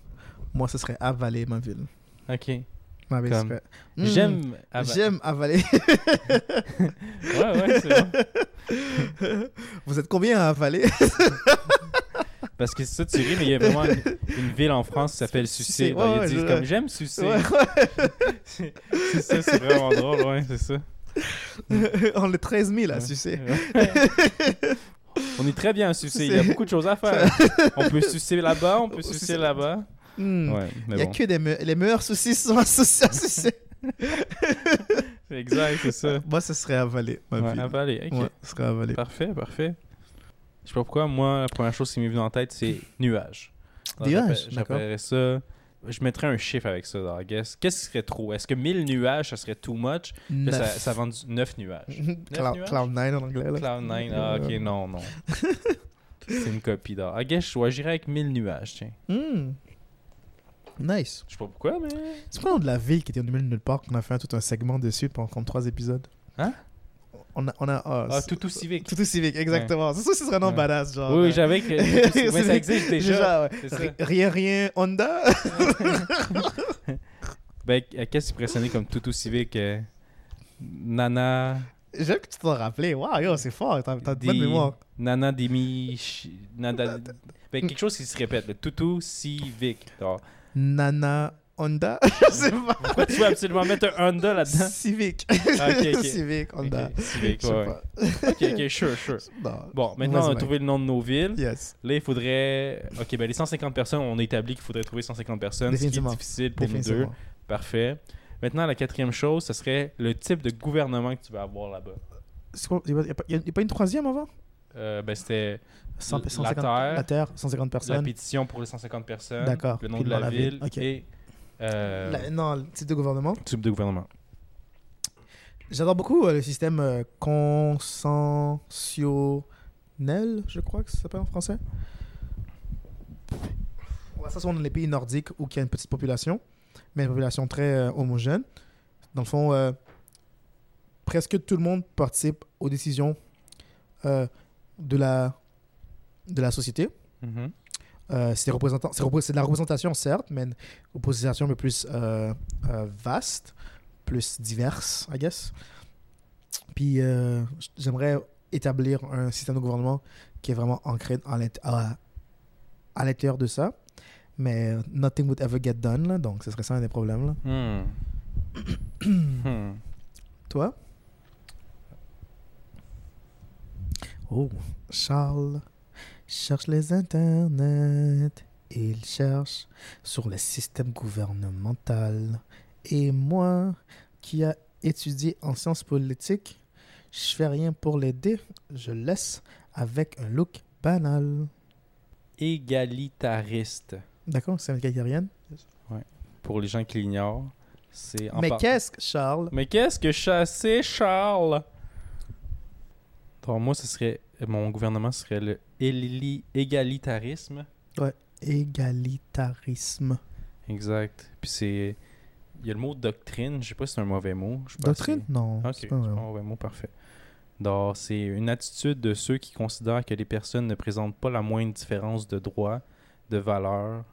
moi, ce serait Avalé, ma ville. Ok. Ma ville Comme- serait- Hmm. J'aime. Ava- J'aime Avalé. Ouais, ouais, c'est bon. Vous êtes combien à Avalé Parce que c'est ça, tu ris, mais il y a vraiment une, une ville en France qui s'appelle Sucé. Ouais, ils disent je- comme j'aime Sucé. Ouais, c'est ça, c'est vraiment drôle, ouais, c'est ça. On est 13 000 à. Sucé. On est très bien à sucer. Il y a beaucoup de choses à faire. on peut sucer là-bas, on peut Sucer. sucer là-bas. Hmm. Ouais, Il n'y a bon. que des me- les meilleurs soucis sont associés à Sucé. Exact, c'est ça. Moi, ce serait Avalé, ma Ouais, avalé, ok. Ouais, ce serait Avalé. Parfait, parfait. Je sais pas pourquoi, moi, la première chose qui m'est venue en tête, c'est nuage. Alors, Nuage, j'appelle- d'accord. J'appellerais ça. Je mettrais un chiffre avec ça dans. Qu'est-ce qui serait trop? Est-ce que 1000 nuages, ça serait too much? Ça, ça vend 9 nuages. Cloud, nuages? Cloud9 en anglais. Là. Cloud9, ah ok, Euh, non, non. c'est une copie d'or. I guess, je j'irais avec 1000 nuages, tiens. Hmm. Nice. Je sais pas pourquoi, mais. C'est quoi le nom de la ville qui était de nulle part qu'on a fait un- tout un segment dessus pendant comme trois épisodes Hein? On a. On a ah, Ah, Toutou Civic. Toutou Civic, exactement. C'est ça, ce serait un nom Ouais. badass. Genre, Oui, euh, j'avais que. mais ça existe déjà. ouais. Rien, rien, Honda. Ben, qu'est-ce qui sonner comme Toutou Civic euh, Nana? J'aime que tu t'en rappelais. Waouh, yo, c'est fort. T'as de bonne mémoire. Nana Demi. Nana... Ben, quelque chose qui se répète. Le Toutou Civic. Nana Honda? Je sais pas. Pourquoi tu veux absolument mettre un Honda là-dedans? Civic. Ah, ok, ok. Civic, Honda. Ok, Civic, Je sais ouais. pas. Ok, ok, sure, sure. Non. Bon, maintenant, on a trouvé le nom de nos villes. Yes. Là, il faudrait. Ok, ben les 150 personnes, on a établi qu'il faudrait trouver 150 personnes, ce qui est Définitivement. difficile pour nous deux. Parfait. Maintenant, la quatrième chose, ce serait le type de gouvernement que tu vas avoir là-bas. Il n'y a, pas- y a pas une troisième avant? Euh, ben, c'était 100, La 150 Terre. La Terre, 150 la personnes. pétition pour les 150 personnes, D'accord. le nom Puis de la, la ville. ville Ok. et euh, La- non, le type de gouvernement. type de gouvernement. J'adore beaucoup euh, le système euh, consentionnel, je crois que ça s'appelle en français. Ouais, ça, c'est dans les pays nordiques où il y a une petite population, mais une population très euh, homogène. Dans le fond, presque tout le monde participe aux décisions de, la, de la société. Mhm. Euh, c'est de la représentation, certes, mais une représentation un peu plus euh, euh, vaste, plus diverse, I guess. Puis euh, j'aimerais établir un système de gouvernement qui est vraiment ancré à, l'intérieur de ça. Mais nothing would ever get done, là, donc ce serait ça un des problèmes. Là. Hmm. Hmm. Toi? Oh, Charles cherche les internets. Il cherche sur le système gouvernemental. Et moi, qui a étudié en sciences politiques, je fais rien pour l'aider. Je laisse avec un look banal. Égalitariste. D'accord, c'est une calgarienne. Pour les gens qui l'ignorent, c'est Mais par- qu'est-ce que Charles? Mais qu'est-ce que chasser Charles? Donc moi, ce serait mon gouvernement serait le égalitarisme. Égalitarisme. Exact. Puis c'est il y a le mot doctrine, je sais pas si c'est un mauvais mot. Je Doctrine? Non. c'est- Ok, c'est pas un mauvais mot, parfait. Donc, c'est une attitude de ceux qui considèrent que les personnes ne présentent pas la moindre différence de droit, de valeur.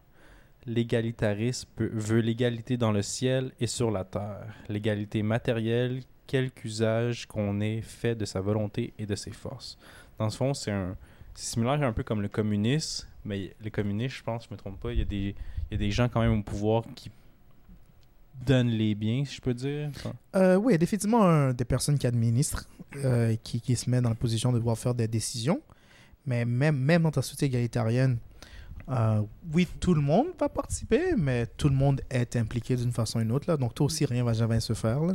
L'égalitarisme veut l'égalité dans le ciel et sur la terre. L'égalité matérielle, quelque usage qu'on ait fait de sa volonté et de ses forces. Dans ce fond, c'est similaire un peu comme le communisme, mais les communistes, je pense, je me trompe pas, il y a des, gens quand même au pouvoir qui donnent les biens, si je peux dire. Euh, oui, il y a définitivement des personnes qui administrent, euh, qui, se mettent dans la position de pouvoir faire des décisions. Mais même, dans ta société égalitarienne, euh, oui, tout le monde va participer, mais tout le monde est impliqué d'une façon ou d'une autre. Là. Donc, toi aussi, rien va jamais se faire. Là.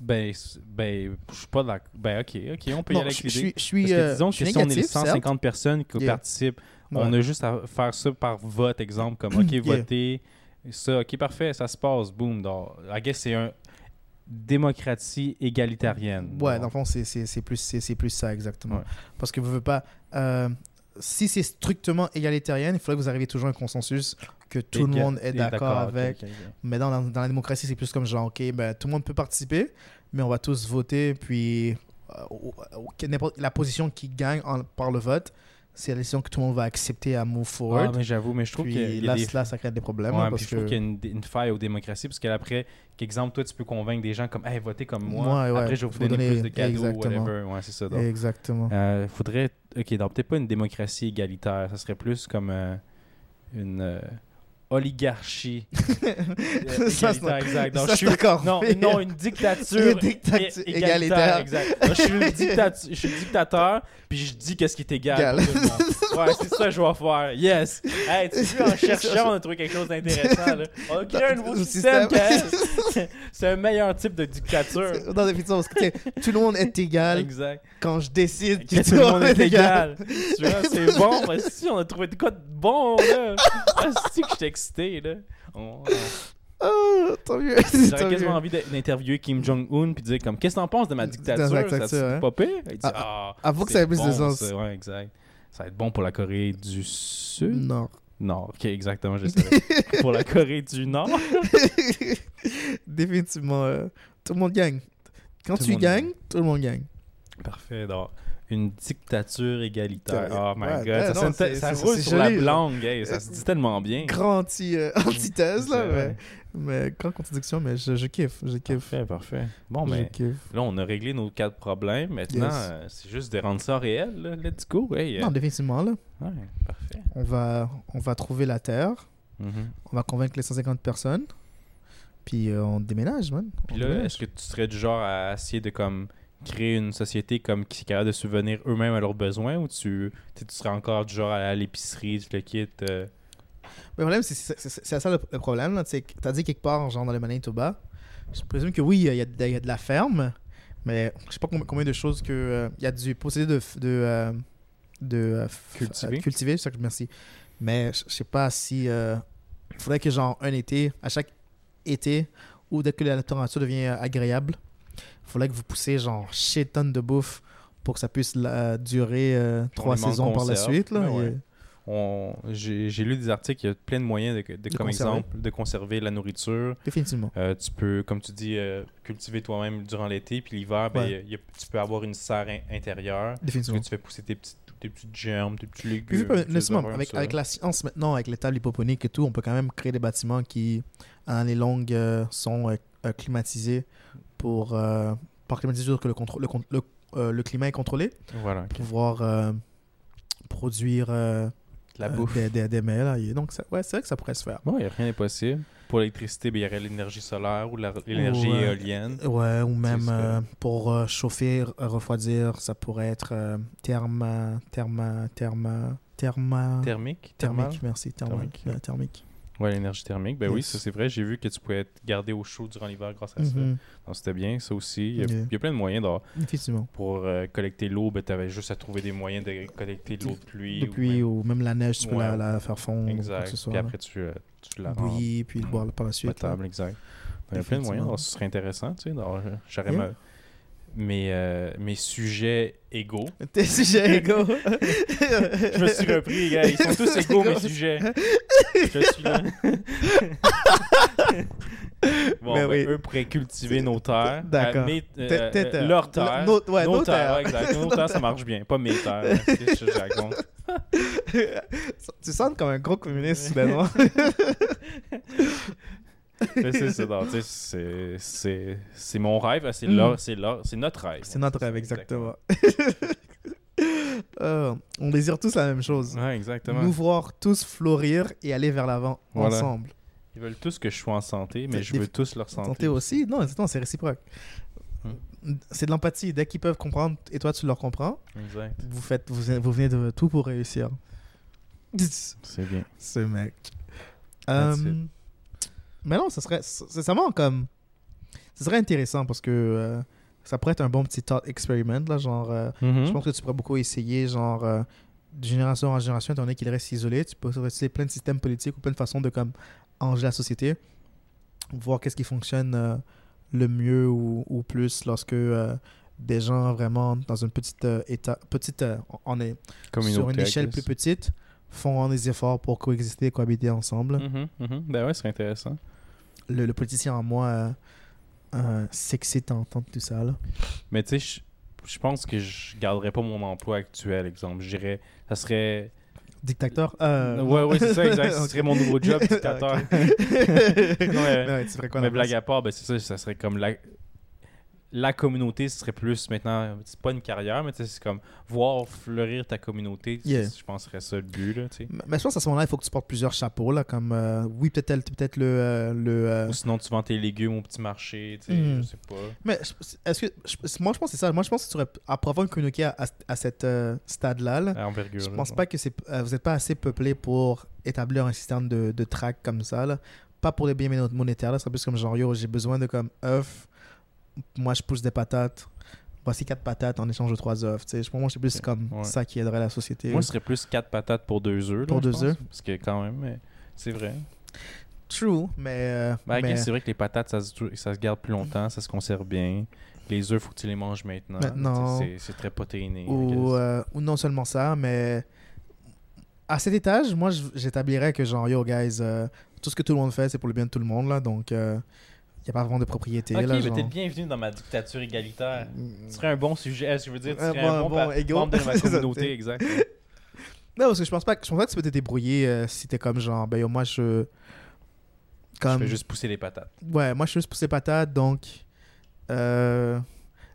Ben, ben, je suis pas d'accord. Ben, ok, ok, on peut y aller avec l'idée. je suis, Parce que euh, disons que si on est les négatif, certes. 150 personnes qui Yeah. participent, Ouais. on a juste à faire ça par vote, exemple, comme OK, Yeah. voter, ça, OK, parfait, ça se passe, boum. Donc, I guess c'est un démocratie égalitarienne. Ouais, Donc, dans le fond, c'est- plus, plus ça, exactement. Ouais. Parce que vous ne pas. euh, si c'est strictement égalitarien, il faudrait que vous arriviez toujours à un consensus que tout le monde est d'accord avec. Mais dans, la- dans la démocratie, c'est plus comme genre, OK, ben, tout le monde peut participer, mais on va tous voter, puis euh, la position qui gagne en- par le vote, c'est la décision que tout le monde va accepter à move Ah, forward. mais j'avoue, mais je trouve puis a là, des... là, ça crée des problèmes. Ouais, hein, puis parce je trouve que... qu'il y a une, une faille aux démocraties, parce qu'après, qu'exemple, toi, tu peux convaincre des gens comme, hey, votez comme moi, Ouais, ouais, après, je vais vous donner donner- plus de cadeaux, exactement. whatever. Ouais, c'est ça. donc. Exactement. Euh, faudrait. Ok, donc peut-être pas une démocratie égalitaire, ça serait plus comme euh, une euh, oligarchie. euh, Ça, exact. Donc, ça, je suis- non, non, une dictature, Une dictature é- égalitaire. Exact. Donc, je, suis le dictatu- je suis dictateur, puis je dis qu'est-ce qui est égal. Ouais, c'est ça que je vais faire. Yes. Hey, tu vois, en cherchant, on a trouvé quelque chose d'intéressant. là. On a créé un nouveau système. C'est un meilleur type de dictature. Parce que sais, tout le monde est égal Exact. Quand je décide Que tout le monde est égal. tu vois, c'est bon. Mais si, on a trouvé de quoi de bon, là. Ah, si que je suis excité, là. On- Oh, tant mieux. J'aurais quasiment envie d'in- d'interviewer Kim Jong-un puis de dire comme qu'est-ce que t'en penses de ma dictature? Ça dictature, c'est hein? pas pire Il dit Ah, ah, avoue que ça a plus de sens. ça. Ouais, exact. Ça va être bon pour la Corée du Sud? Non. Non, ok, exactement, je savais. pour la Corée du Nord? Définitivement, euh, tout le monde gagne. Quand Tout tu gagnes, tout le monde gagne. Parfait. Donc, une dictature égalitaire. Oh my Ouais, god, ouais, ça, non, roule sur la joli, langue. hey, ça se dit tellement bien. Grand anti, euh, antithèse, là. Mais, grande contradiction, mais je, je kiffe. Je kiffe. Parfait, parfait. Bon, je mais kiffe. là, on a réglé nos quatre problèmes. Maintenant, Yes. euh, c'est juste de rendre ça réel. là. Let's go. Hey, euh, Non, définitivement, là. ouais, parfait. On va, on va trouver la terre. Mhm. On va convaincre les 150 personnes. Puis euh, on déménage, man. On Puis là, déménage. est-ce que tu serais du genre à essayer de comme créer une société comme qui est capable de subvenir eux-mêmes à leurs besoins ou tu, tu serais encore du genre à l'épicerie, tu le quittes euh, Le problème, c'est ça le, le problème. là. T'as dit quelque part, genre dans le Manitoba. Je présume que oui, il y, a de- il y a de la ferme, mais je sais pas combien, de choses que. euh, Il y a du possédé de. de, euh, de euh, Cultiver. cultiver, c'est ça que je merci. Mais je sais pas si. Il faudrait que, genre, un été, à chaque été, ou dès que la température devient agréable, il faudrait que vous poussiez, genre, shit tonnes de bouffe pour que ça puisse durer euh, trois saisons par la suite. Là, Ben ouais. Et- on- J'ai lu des articles, il y a plein de moyens, de, de- comme conserver. exemple, de conserver la nourriture. Définitivement. Euh, tu peux, comme tu dis, euh, cultiver toi-même durant l'été, puis l'hiver, ben, Ouais. tu peux avoir une serre in- intérieure. Définitivement. que tu fais pousser tes petites, tes petites germes, tes petits légumes. Puis avec, la science maintenant, avec les tables hypoponiques et tout, on peut quand même créer des bâtiments qui, en les longues, euh, sont climatisés pour. Euh, par dire que le, le, le, euh, le climat est contrôlé, Voilà, ok. pouvoir euh, produire euh, la euh, bouffe. des, des, des mets, donc, ça- ouais, c'est vrai que ça pourrait se faire. Bon, n'y a rien d'impossible. Pour l'électricité, ben, il y aurait l'énergie solaire ou l'énergie éolienne. Ouais, ou même euh, pour chauffer, refroidir, ça pourrait être therme, therme, therme, therme, Thermique thermique, merci, thermique. Thermique. Ouais, l'énergie thermique. Ben oui, ça c'est vrai. J'ai vu que tu pouvais être gardé au chaud durant l'hiver grâce à ça. Mhm. Donc c'était bien, ça aussi. Il y a, Yeah. il y a plein de moyens. Effectivement. pour euh, collecter l'eau, ben, tu avais juste à trouver des moyens de collecter de l'eau de pluie. ou même- ou même la neige, tu peux Ouais. la, la faire fondre. que Exact. ce soit. Puis après, tu, euh, tu la bouillir, puis le boire par la suite. potable. Exact. Il y a plein de moyens. Alors, ce serait intéressant. Tu sais, j'aurais Yeah. Mes, euh, mes sujets égaux. Tes sujets égaux. Je me suis repris, gars. Ils sont tous égaux, mes sujets. Je suis là. bon, ben, oui. eux pourraient cultiver nos terres. D'accord. Euh, euh, euh, leurs terres. Nos- ouais, nos nos terres. ouais, exact. Nos terres, ça marche bien. Pas mes terres. c'est ce que je raconte. tu sens comme un gros communiste, soudainement. C'est ça, mon rêve, c'est Mm. c'est notre rêve. C'est notre rêve, exactement. Euh, on désire tous la même chose. Ouais, exactement. Nous voir tous fleurir et aller vers l'avant Voilà. ensemble. Ils veulent tous que je sois en santé, mais je veux tous leur santé. Santé aussi? Non, c'est réciproque. Hmm. c'est de l'empathie. Dès qu'ils peuvent comprendre et toi tu leur comprends, Exact. vous faites, vous, vous venez de tout pour réussir. C'est bien. Ce mec. Euh, mais non, ça serait, vraiment comme, ça serait intéressant parce que euh, ça pourrait être un bon petit thought experiment là, genre. euh, Mhm. Je pense que tu pourrais beaucoup essayer, genre, euh, de génération en génération, étant donné qu'il reste isolé. Tu peux essayer plein de systèmes politiques ou plein de façons de comme la société. Voir qu'est-ce qui fonctionne le mieux ou, ou plus lorsque des gens vraiment dans une petite état, petite, on est sur une échelle plus petite, font des efforts pour coexister, cohabiter ensemble. Mhm, mhm. Ben ouais, c'est intéressant. Le, le politicien en moi euh, euh, s'excite à entendre tout ça. Là. Mais tu sais, je- pense que je garderais pas mon emploi actuel, exemple. Je dirais, ça serait. Dictateur? Euh, ouais, ouais, c'est ça, exact. Ce serait mon nouveau job, dictateur. Non, mais- tu ferais quoi Mais blague à part, ben c'est ça, ça serait comme la. La communauté, ce serait plus maintenant. C'est pas une carrière, mais c'est comme voir fleurir ta communauté. Yeah. Je pense que ce serait ça le but, là. Mais- Mais je pense à ce moment-là, il faut que tu portes plusieurs chapeaux. Là, comme, euh, oui, peut-être peut-être le. euh, le euh, Ou sinon, tu vends tes légumes au petit marché, Mhm. je sais pas. Mais est-ce que. je- moi, je pense que c'est ça. Moi, je pense que tu aurais. Avoir une communauté à, à, à cet euh, stade-là, là, envergure. je pense pas que c'est, vous n'êtes pas assez peuplé pour établir un système de, de track comme ça. Là. Pas pour les biens moné- monétaires. Là. Ce serait plus comme genre, yo, j'ai besoin de comme œufs. Moi, je pousse des patates. Voici quatre patates en échange de trois œufs. Tu sais, pour moi, c'est plus comme Ouais. ça qui aiderait la société. Moi, ce serait plus 4 patates pour 2 œufs. Pour deux œufs. Parce que quand même, mais c'est vrai. True, mais. euh, Ben, mais- c'est vrai que les patates, ça se, ça se garde plus longtemps, ça se conserve bien. Les œufs, faut que tu les manges maintenant. Maintenant. C'est très protéiné. Ou, euh, ou non seulement ça, mais à cet étage, moi, j'établirais que genre, yo, guys, euh, tout ce que tout le monde fait, c'est pour le bien de tout le monde, là, donc n'y a pas vraiment de propriété. Ok, là, mais genre. t'es bienvenu dans ma dictature égalitaire. Mm. Ce serait un bon sujet, je veux dire, tu Un serais bon- un bon, bon pa- ego. membre de ma communauté, exact. Non, parce que je pense pas que, je pense pas que tu peux te débrouiller euh, si t'es comme genre, ben yo, moi, je. Je Comme, vais juste pousser les patates. Ouais, moi, je suis juste poussé patates, donc. Euh,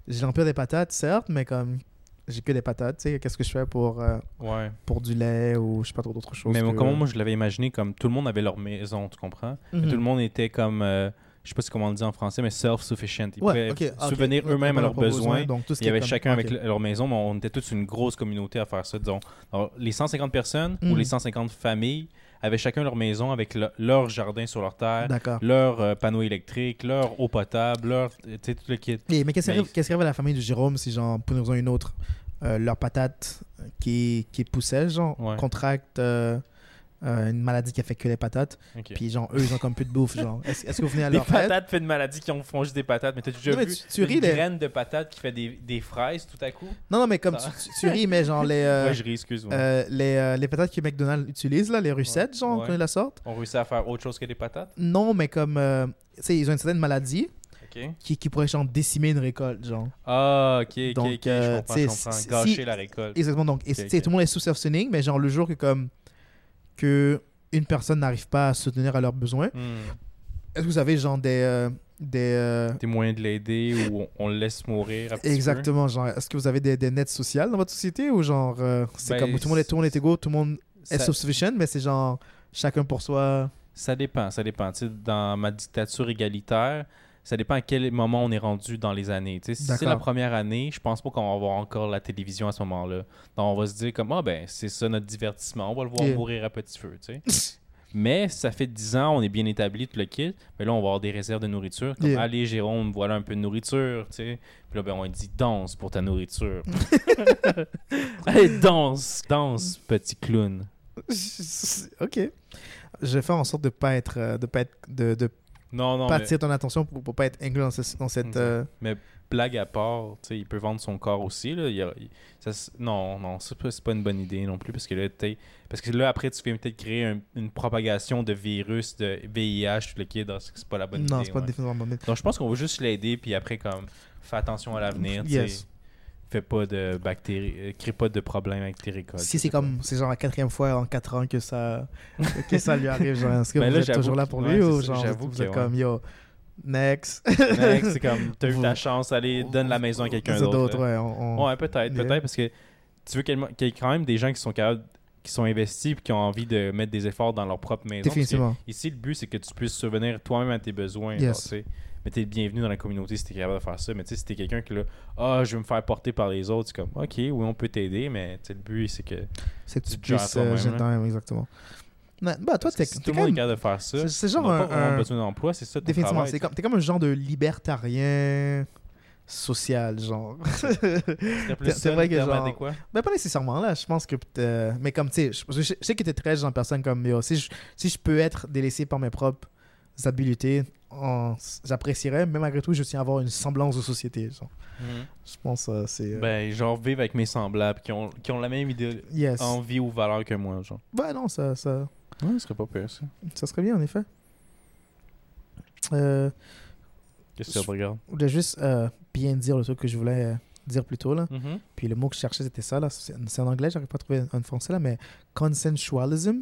j'ai l'empire des patates, certes, mais comme. J'ai que des patates, tu sais, qu'est-ce que je fais pour, euh, Ouais. pour du lait ou je sais pas trop d'autres choses. Mais que- comment moi je l'avais imaginé comme tout le monde avait leur maison, tu comprends? Mhm. Tout le monde était comme, euh, je sais pas si comment on le dit en français, mais self-sufficient. Ils Ouais, pouvaient ok, ok. souvenir Ouais, eux-mêmes à leurs besoins. donc tout ce Il y avait comme- chacun avec leur maison, mais on était tous une grosse communauté à faire ça. Disons, Alors, les 150 personnes ou les 150 familles avaient chacun leur maison avec le- leur jardin sur leur terre, leur euh, panneau électrique, leur eau potable, leur. Tu sais, tout le kit. Et- mais qu'est-ce qui Mais- arrive à la famille de Jérôme si, genre, pour ou une autre, euh, leur patate qui, qui poussait, genre, Ouais. contracte euh, euh, une maladie qui affecte que les patates, puis genre, eux, ils ont comme plus de bouffe, genre. Est-ce est-ce que vous venez à leur aide? patates fait de maladies qui ont, font juste des patates. Mais t'as déjà Non, mais vu tu- tu ris, une les- graine de patate qui fait des, des fraises tout à coup? Non, non, mais comme tu, tu- tu ris, mais genre, les, euh, ouais, je ris, excuse-moi. euh, les, euh, les patates que McDonald's utilise, là, les genre, Ouais. quand ils la sortent. On réussit à faire autre chose que des patates? Non, mais comme, euh, tu sais, ils ont une certaine maladie Ok. qui, qui pourrait, genre, décimer une récolte, genre. Ah, ok, ok, Donc, ok, euh, je comprends, je comprends. Gâcher si- la récolte. Exactement. Donc, et, tout le monde est sous self-sustaining, mais genre, le jour que, comme, que une personne n'arrive pas à soutenir à leurs besoins, Hmm. est-ce que vous avez, genre, des. euh, des euh, Des moyens de l'aider ou on, le laisse mourir un petit peu? exactement, genre, est-ce que vous avez des, des nets sociales dans votre société ou genre, euh, c'est Ben, comme tout le monde est, tout le monde est égaux, tout le monde est self-sufficient, mais c'est genre, chacun pour soi. ça dépend, ça dépend. Dans ma dictature égalitaire, ça dépend à quel moment on est rendu dans les années. Si c'est la première année, je pense pas qu'on va avoir encore la télévision à ce moment-là. Donc on va se dire comme ah ben c'est ça notre divertissement, on va le voir Yeah. mourir à petit feu, tu sais. Mais ça fait 10 ans, on est bien établi, tout le kit. Mais là, on va avoir des réserves de nourriture. Comme, Yeah. allez, Jérôme, voilà un peu de nourriture, tu sais. Puis là, ben, on dit, danse pour ta nourriture. allez, danse, danse, petit clown. ok. Je vais faire en sorte de pas être, euh, de pas être, de, de Non, non, pas mais attirer ton attention pour, pour pas être inclus dans, ce- dans cette. Euh, blague à part, tu sais, il peut vendre son corps aussi. Là. Il y a- il- ça non, non, c'est pas, c'est pas une bonne idée non plus. Parce que là, parce que là après, tu fais peut-être créer un- une propagation de virus, de VIH, tout le kit. C'est pas la bonne non, idée. c'est pas ouais. définitivement bonne Donc je pense qu'on va juste l'aider, puis après, comme, fais attention à l'avenir. Yes. Fais pas de bactéries, euh, crée pas de problème avec tes récoltes. Si c'est comme, c'est genre la quatrième fois en quatre ans que ça, que ça lui arrive, genre, est-ce que Ben vous là, êtes toujours là pour ouais, lui c'est ou ça, genre j'avoue vous que êtes ouais. comme yo, next? Mec, c'est comme, t'as eu ta chance, allez, donne la maison à quelqu'un C'est d'autre. ouais. on- on- Ouais, peut-être, Yeah. peut-être, parce que tu veux qu'il y ait quand même des gens qui sont capables, qui sont investis et qui ont envie de mettre des efforts dans leur propre maison. Définitivement. Ici, le but, c'est que tu puisses subvenir toi-même à tes besoins. Yes. genre, tu sais. Mais t'es le bienvenu dans la communauté si t'es capable de faire ça. Mais tu sais, si t'es quelqu'un qui là, ah, je veux me faire porter par les autres, c'est comme, ok, oui, on peut t'aider, mais le but, c'est que. C'est que tu Tu puisses euh, exactement. Bah, toi, t'es si tout le monde est capable de faire ça, c'est- genre un- pas vraiment un- besoin d'emploi, c'est ça ton Définitivement, c'est comme, t'es comme un genre de libertarien social, genre. C'est vrai que genre- adéquat. Ben, pas nécessairement là. Je pense que. euh, mais comme, tu sais, je, je, je sais que t'es très genre personne comme yo. Si je, si je peux être délaissé par mes propres habiletés, en- j'apprécierais. Mais malgré tout, je tiens à avoir une semblance de société. genre. Mhm. Je pense que c'est. euh, Ben, genre, vivre avec mes semblables qui ont, qui ont la même idée, yes. envie ou valeur que moi, genre. Ben non, ça, ça, Ouais, ce serait pas pire, ça. ça serait bien en effet. Euh, Qu'est-ce que tu regardes? je voulais juste euh, bien dire le truc que je voulais euh, dire plus tôt là. Mhm. Puis le mot que je cherchais, c'était ça. là. C'est c'est en anglais, j'arrive pas à trouver un français là, mais consensualism.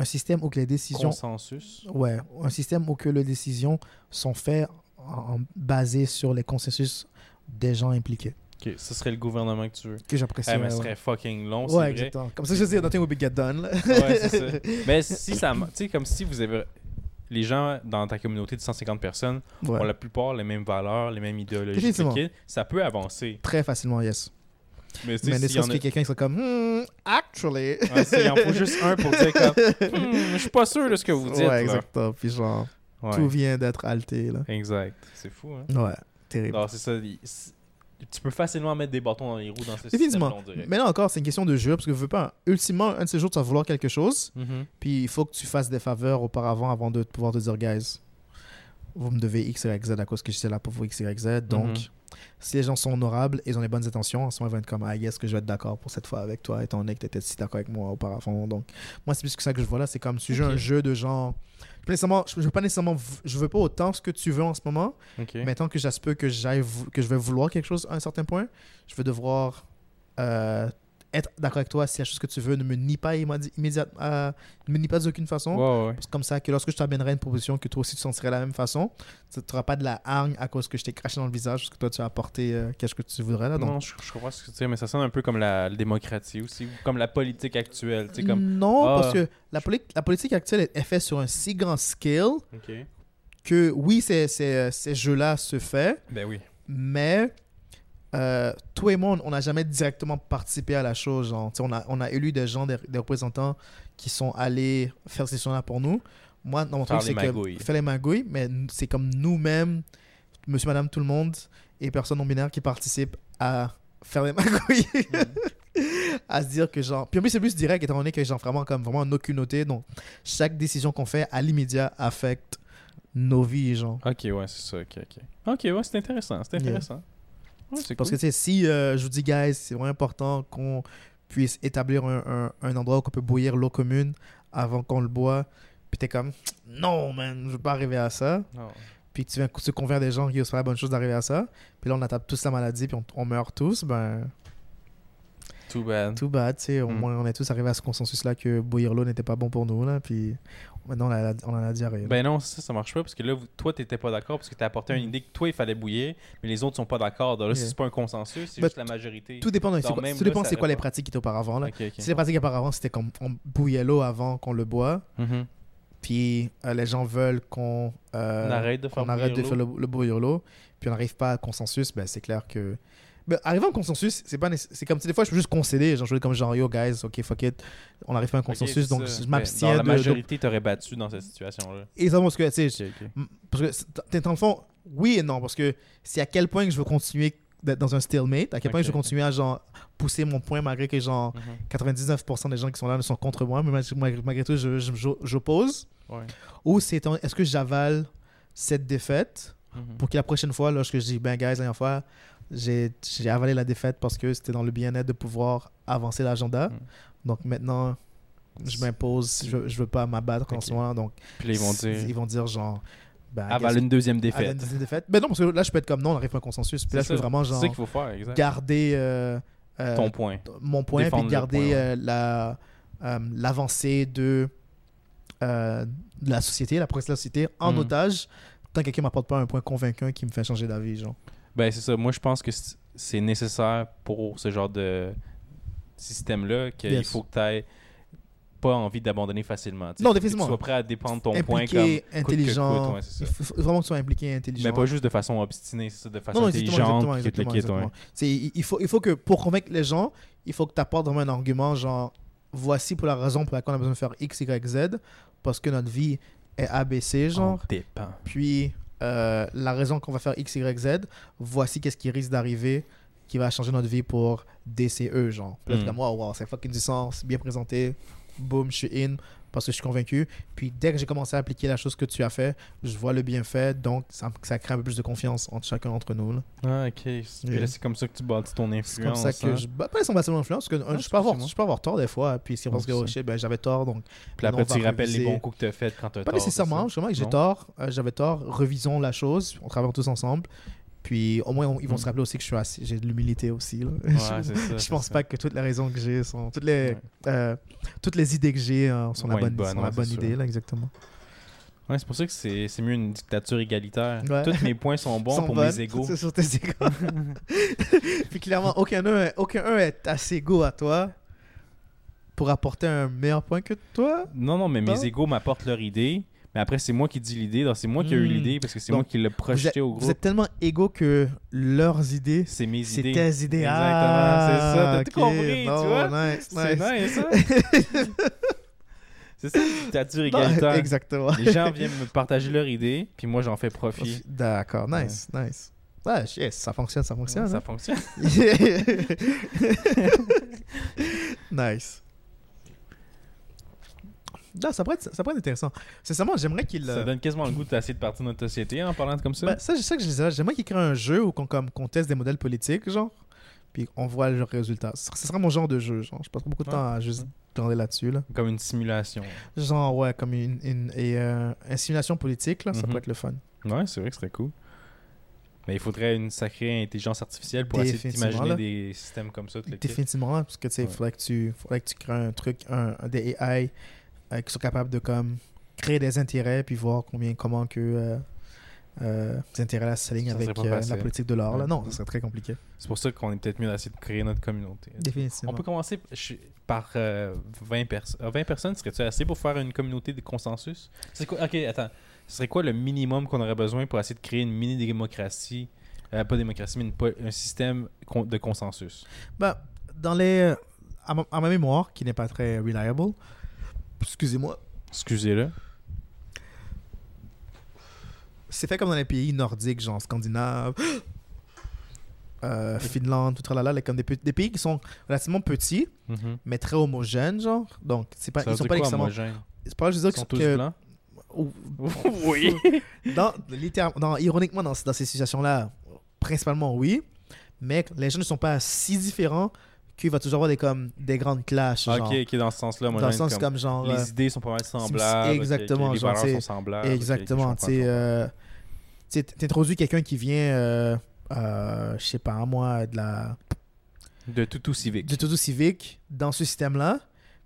Un système où que les décisions. Consensus. Ouais, un système où que les décisions sont faites en, en- basées sur les consensus des gens impliqués. Ok, ce serait le gouvernement que tu veux. Que j'apprécie. Eh, mais ce ouais. serait fucking long, Ouais, c'est vrai. exactement. Comme ça, je dis, nothing will be get done. là. Ouais, c'est ça. Mais si ça. Tu sais, comme si vous avez. Les gens dans ta communauté de 150 personnes Ouais. ont la plupart les mêmes valeurs, les mêmes idéologies. Ça peut avancer. Très facilement, yes. Mais Mais ne serait-ce a- que quelqu'un qui soit comme, Hmm, actually. Ouais, il en faut juste un pour dire comme. Hmm, je suis pas sûr de ce que vous dites. ouais, exactement. Puis genre, Ouais. tout vient d'être alté, là. Exact. C'est fou, hein? Ouais, terrible. Non, c'est ça. Tu peux facilement mettre des bâtons dans les roues dans ce système on dirait. Mais là encore, c'est une question de jeu, parce que je veux pas. Ultimement, un de ces jours, tu vas vouloir quelque chose, Mhm. puis il faut que tu fasses des faveurs auparavant avant de pouvoir te dire, guys, vous me devez X, Y, Z à cause que j'étais là pour vous X, Y, Z. Donc, Mhm. Si les gens sont honorables et ils ont les bonnes intentions, en ce moment, ils vont être comme, ah, yes, que je vais être d'accord pour cette fois avec toi, étant donné que tu étais si d'accord avec moi auparavant. Donc, moi, c'est plus que ça que je vois là. C'est comme si je joue Ok. un jeu de genre. Je veux, je veux pas nécessairement. Je veux pas autant ce que tu veux en ce moment, mais tant que j'aspire que, j'aille que je vais vouloir quelque chose à un certain point, je vais devoir euh, être d'accord avec toi si la chose que tu veux ne me nie pas immédi- immédiatement, euh, ne me nie pas d'aucune façon. Ouais, ouais. C'est comme ça que lorsque je t'amènerai une proposition que toi aussi tu sentirais de la même façon, tu n'auras pas de la hargne à cause que je t'ai craché dans le visage parce que toi tu as apporté euh, qu'est-ce que tu voudrais là. Donc, Non, je, je comprends ce que tu dis, mais ça sonne un peu comme la, la démocratie aussi, ou comme la politique actuelle. Comme. Non, Ah. parce que la, poli- la politique actuelle est, faite sur un si grand scale que oui, ces, ces, ces jeux-là se fait, Ben oui. mais euh, toi et moi, on- n'a jamais directement participé à la chose. Genre, on, a, on a élu des gens, des, des représentants qui sont allés faire ces choses-là pour nous. Moi, dans mon Faire truc, c'est que faire les magouilles, mais c'est comme nous-mêmes, monsieur, madame, tout le monde et personnes non binaires qui participent à faire les magouilles. à se dire que genre puis en plus c'est plus direct étant donné que genre vraiment comme vraiment en aucune noté donc chaque décision qu'on fait à l'immédiat affecte nos vies genre Ok, ouais, c'est ça. Ok, ok. Ok, ouais, c'est intéressant. C'est Yeah. Ouais, c'est Parce cool. que, si euh, je vous dis, guys, c'est vraiment important qu'on puisse établir un, un- un endroit où on peut bouillir l'eau commune avant qu'on le boit, puis t'es comme, non, man, je veux pas arriver à ça. Non. Puis tu viens se convaincre des gens qui osent faire la bonne chose d'arriver à ça. Puis là, on attrape tous la maladie, puis on, on meurt tous. Ben, Too bad. too bad, tu sais. Au Mm. moins, on est tous arrivés à ce consensus-là que bouillir l'eau n'était pas bon pour nous, là. Puis maintenant, on, a, on en a diarrhée. Ben non, ça, ça marche pas parce que là, vous- toi, t'étais pas d'accord parce que t'as apporté une idée que toi, il fallait bouillir, mais les autres sont pas d'accord. Donc là, Yeah. c'est pas un consensus, c'est juste la majorité. tout dépend, de- c'est quoi, même tout là, dépend ça c'est quoi les pratiques qui étaient auparavant, là. Si les pratiques auparavant, c'était comme on bouillait l'eau avant qu'on le boit. Mhm. puis euh, les gens veulent qu'on euh, On arrête de faire qu'on arrête de faire le, le bouillir l'eau, puis on n'arrive pas à consensus, ben c'est clair que. Ben, arriver à un consensus, c'est pas c'est comme des fois je peux juste concéder, genre je veux comme genre yo guys, ok fuck it, on n'arrive pas à un consensus, donc ça. je m'abstiens la de, de- majorité, t'aurais battu dans cette situation-là. Exactement, parce que tu sais, Ok, ok. m- parce que t'es dans le fond, oui et non, parce que c'est à quel point que je veux continuer d'être dans un stalemate, à quel point Ok, je veux continuer à genre pousser mon point malgré que genre Mhm. 99% des gens qui sont là ne sont contre moi, mais malgré, tout je- je- je- j'oppose. Ouais. Ou c'est est-ce que j'avale cette défaite Mhm. pour que la prochaine fois, lorsque je dis, ben, guys, dernière fois, j'ai avalé la défaite parce que c'était dans le bien-être de pouvoir avancer l'agenda. Mm. Donc maintenant, je m'impose, je, je veux pas m'abattre en Ok. ce moment. Donc, Puis là, ils vont dire ils vont dire genre, ben, avale une deuxième avale défaite. une deuxième défaite. Ben non, parce que là, je peux être comme non, on arrive à un consensus. Puis là, C'est je peux ça. vraiment genre ça qu'il faut faire, exact. garder euh, euh, Ton point. mon point, puis Défendre le garder point, ouais. euh, la l'avancée de, de la société, la progression de la société en Mhm. otage, tant que quelqu'un m'apporte pas un point convaincant qui me fait changer d'avis, genre. Ben, c'est ça. Moi, je pense que c'est nécessaire pour ce genre de système-là qu'il Yes. faut que tu ailles pas envie d'abandonner facilement. Non, Faut que définitivement. Tu sois prêt à dépendre ton point comme. impliqué, coûte que intelligent. coûte, ouais, c'est il faut vraiment que tu sois impliqué, intelligent. Mais pas juste de façon obstinée, c'est ça, de façon Non, intelligente. exactement, exactement, ouais. il faut, il faut que pour convaincre les gens, il faut que tu apportes vraiment un argument genre voici pour la raison pour laquelle on a besoin de faire X, Y, Z parce que notre vie est ABC, genre. On dépend. Puis euh, la raison qu'on va faire X, Y, Z, voici qu'est-ce qui risque d'arriver qui va changer notre vie pour DCE, genre. Puis là, Mm. comme, wow, wow, c'est fucking du sens, bien présenté, boum, je suis in parce que je suis convaincu. Puis dès que j'ai commencé à appliquer la chose que tu as fait, je vois le bienfait, donc ça, ça crée un peu plus de confiance entre chacun d'entre nous. Là. Ah, ok. Là, c'est comme ça que tu bâtis ton C'est influence. comme ça que hein. je. Bah, pas nécessairement mon influence, parce que Ah, je, peux avoir, je peux avoir tort des fois, puis c'est parce que oh, shit, ben, j'avais tort, donc. Puis après, tu rappelles les bons coups que tu as fait quand tu as Pas tort, nécessairement, c'est justement, que j'ai tort, euh, j'avais tort, revisons la chose, on travaille tous ensemble, puis au moins on- ils vont Mm. se rappeler aussi que je suis j'ai de l'humilité aussi. Là. ça? Ouais, c'est ça. je pense ça. pas que toutes les raisons que j'ai sont. Toutes les, Ouais. euh, toutes les idées que j'ai euh, sont la bonne, sont la bonne idée, sûr. là, exactement. Ouais, c'est pour ça que c'est mieux une dictature égalitaire. Tous mes points sont bons Sont pour bonnes, mes égaux. C'est sur tes égaux. puis clairement, aucun un, aucun un est assez égaux à toi pour apporter un meilleur point que toi. Non, non, mais mes égaux m'apportent leur idée. Mais après, c'est moi qui dis l'idée. C'est moi qui ai eu Hmm. l'idée parce que c'est moi qui l'ai Vous projeté au vous groupe. êtes tellement égaux que leurs idées, C'est mes c'est idées. tes idées. Exactement, c'est ça. T'as Ah, tout compris, tu vois? C'est nice. nice, ça? c'est ça, une dictature égalitaire. Exactement. Les gens viennent me partager leur idée, puis moi, j'en fais profit. D'accord, nice, nice. Ouais, yes, ça fonctionne, ça fonctionne. ça hein? fonctionne. nice. Non, ça pourrait être, ça pourrait être intéressant. Sincèrement, j'aimerais qu'il. Ça euh, donne quasiment le goût d'essayer de partir de notre société en parlant comme ça. ben, ça, je sais que je disais, j'aimerais qu'il crée un jeu où qu'on comme, qu'on teste des modèles politiques, genre, puis on voit leurs résultats. Ce serait mon genre de jeu, genre. Je passe beaucoup de temps à juste regarder là-dessus, là. Comme une simulation. Genre, ouais, comme une, une, et, euh, une simulation politique, là, ça Mhm. pourrait être le fun. Ouais, c'est vrai que ce serait cool. Mais il faudrait une sacrée intelligence artificielle pour essayer d'imaginer des systèmes comme ça. le. Définitivement, parce que tu sais, il Ouais. faudrait, que tu, faudrait que tu crées un truc, un, un des AI euh, qui sont capables de comme créer des intérêts puis voir combien, comment que euh, euh, ces intérêts-là s'alignent avec euh, la politique de l'or. là. Ouais. Non, ça serait très compliqué. C'est pour ça qu'on est peut-être mieux d'essayer de créer notre communauté. Définitivement. On peut commencer par euh, 20, pers- euh, 20 personnes. Serait-tu assez pour faire une communauté de consensus? C'est quoi? Ok, attends. Ce serait quoi le minimum qu'on aurait besoin pour essayer de créer une mini-démocratie? Euh, pas démocratie, mais une un système de consensus? Ben, dans les, à, ma, à ma mémoire, qui n'est pas très reliable, excusez-moi, Excusez-le. c'est fait comme dans les pays nordiques, genre scandinaves, euh, Finlande, tout là, là, comme des, pays qui sont relativement petits, Mhm. mais très homogènes, genre. Donc, c'est pas, Ça ils sont pas homogène? C'est pas, je veux dire Ils sont que- tous blancs? ou- oui. dans, littéralement- dans- ironiquement, dans, dans ces situations-là, principalement oui, mais les gens ne sont pas si différents qu'il va toujours avoir des, comme, des grandes clashes. genre. ok, ok, dans ce sens-là, dans le sens comme- comme, genre. euh, les idées sont pas mal semblables. exactement, les genre, valeurs sont semblables. exactement. tu euh, t'introduis quelqu'un qui vient, euh, euh, je sais pas, moi, de la. De toutou civique. du tout civique dans ce système-là.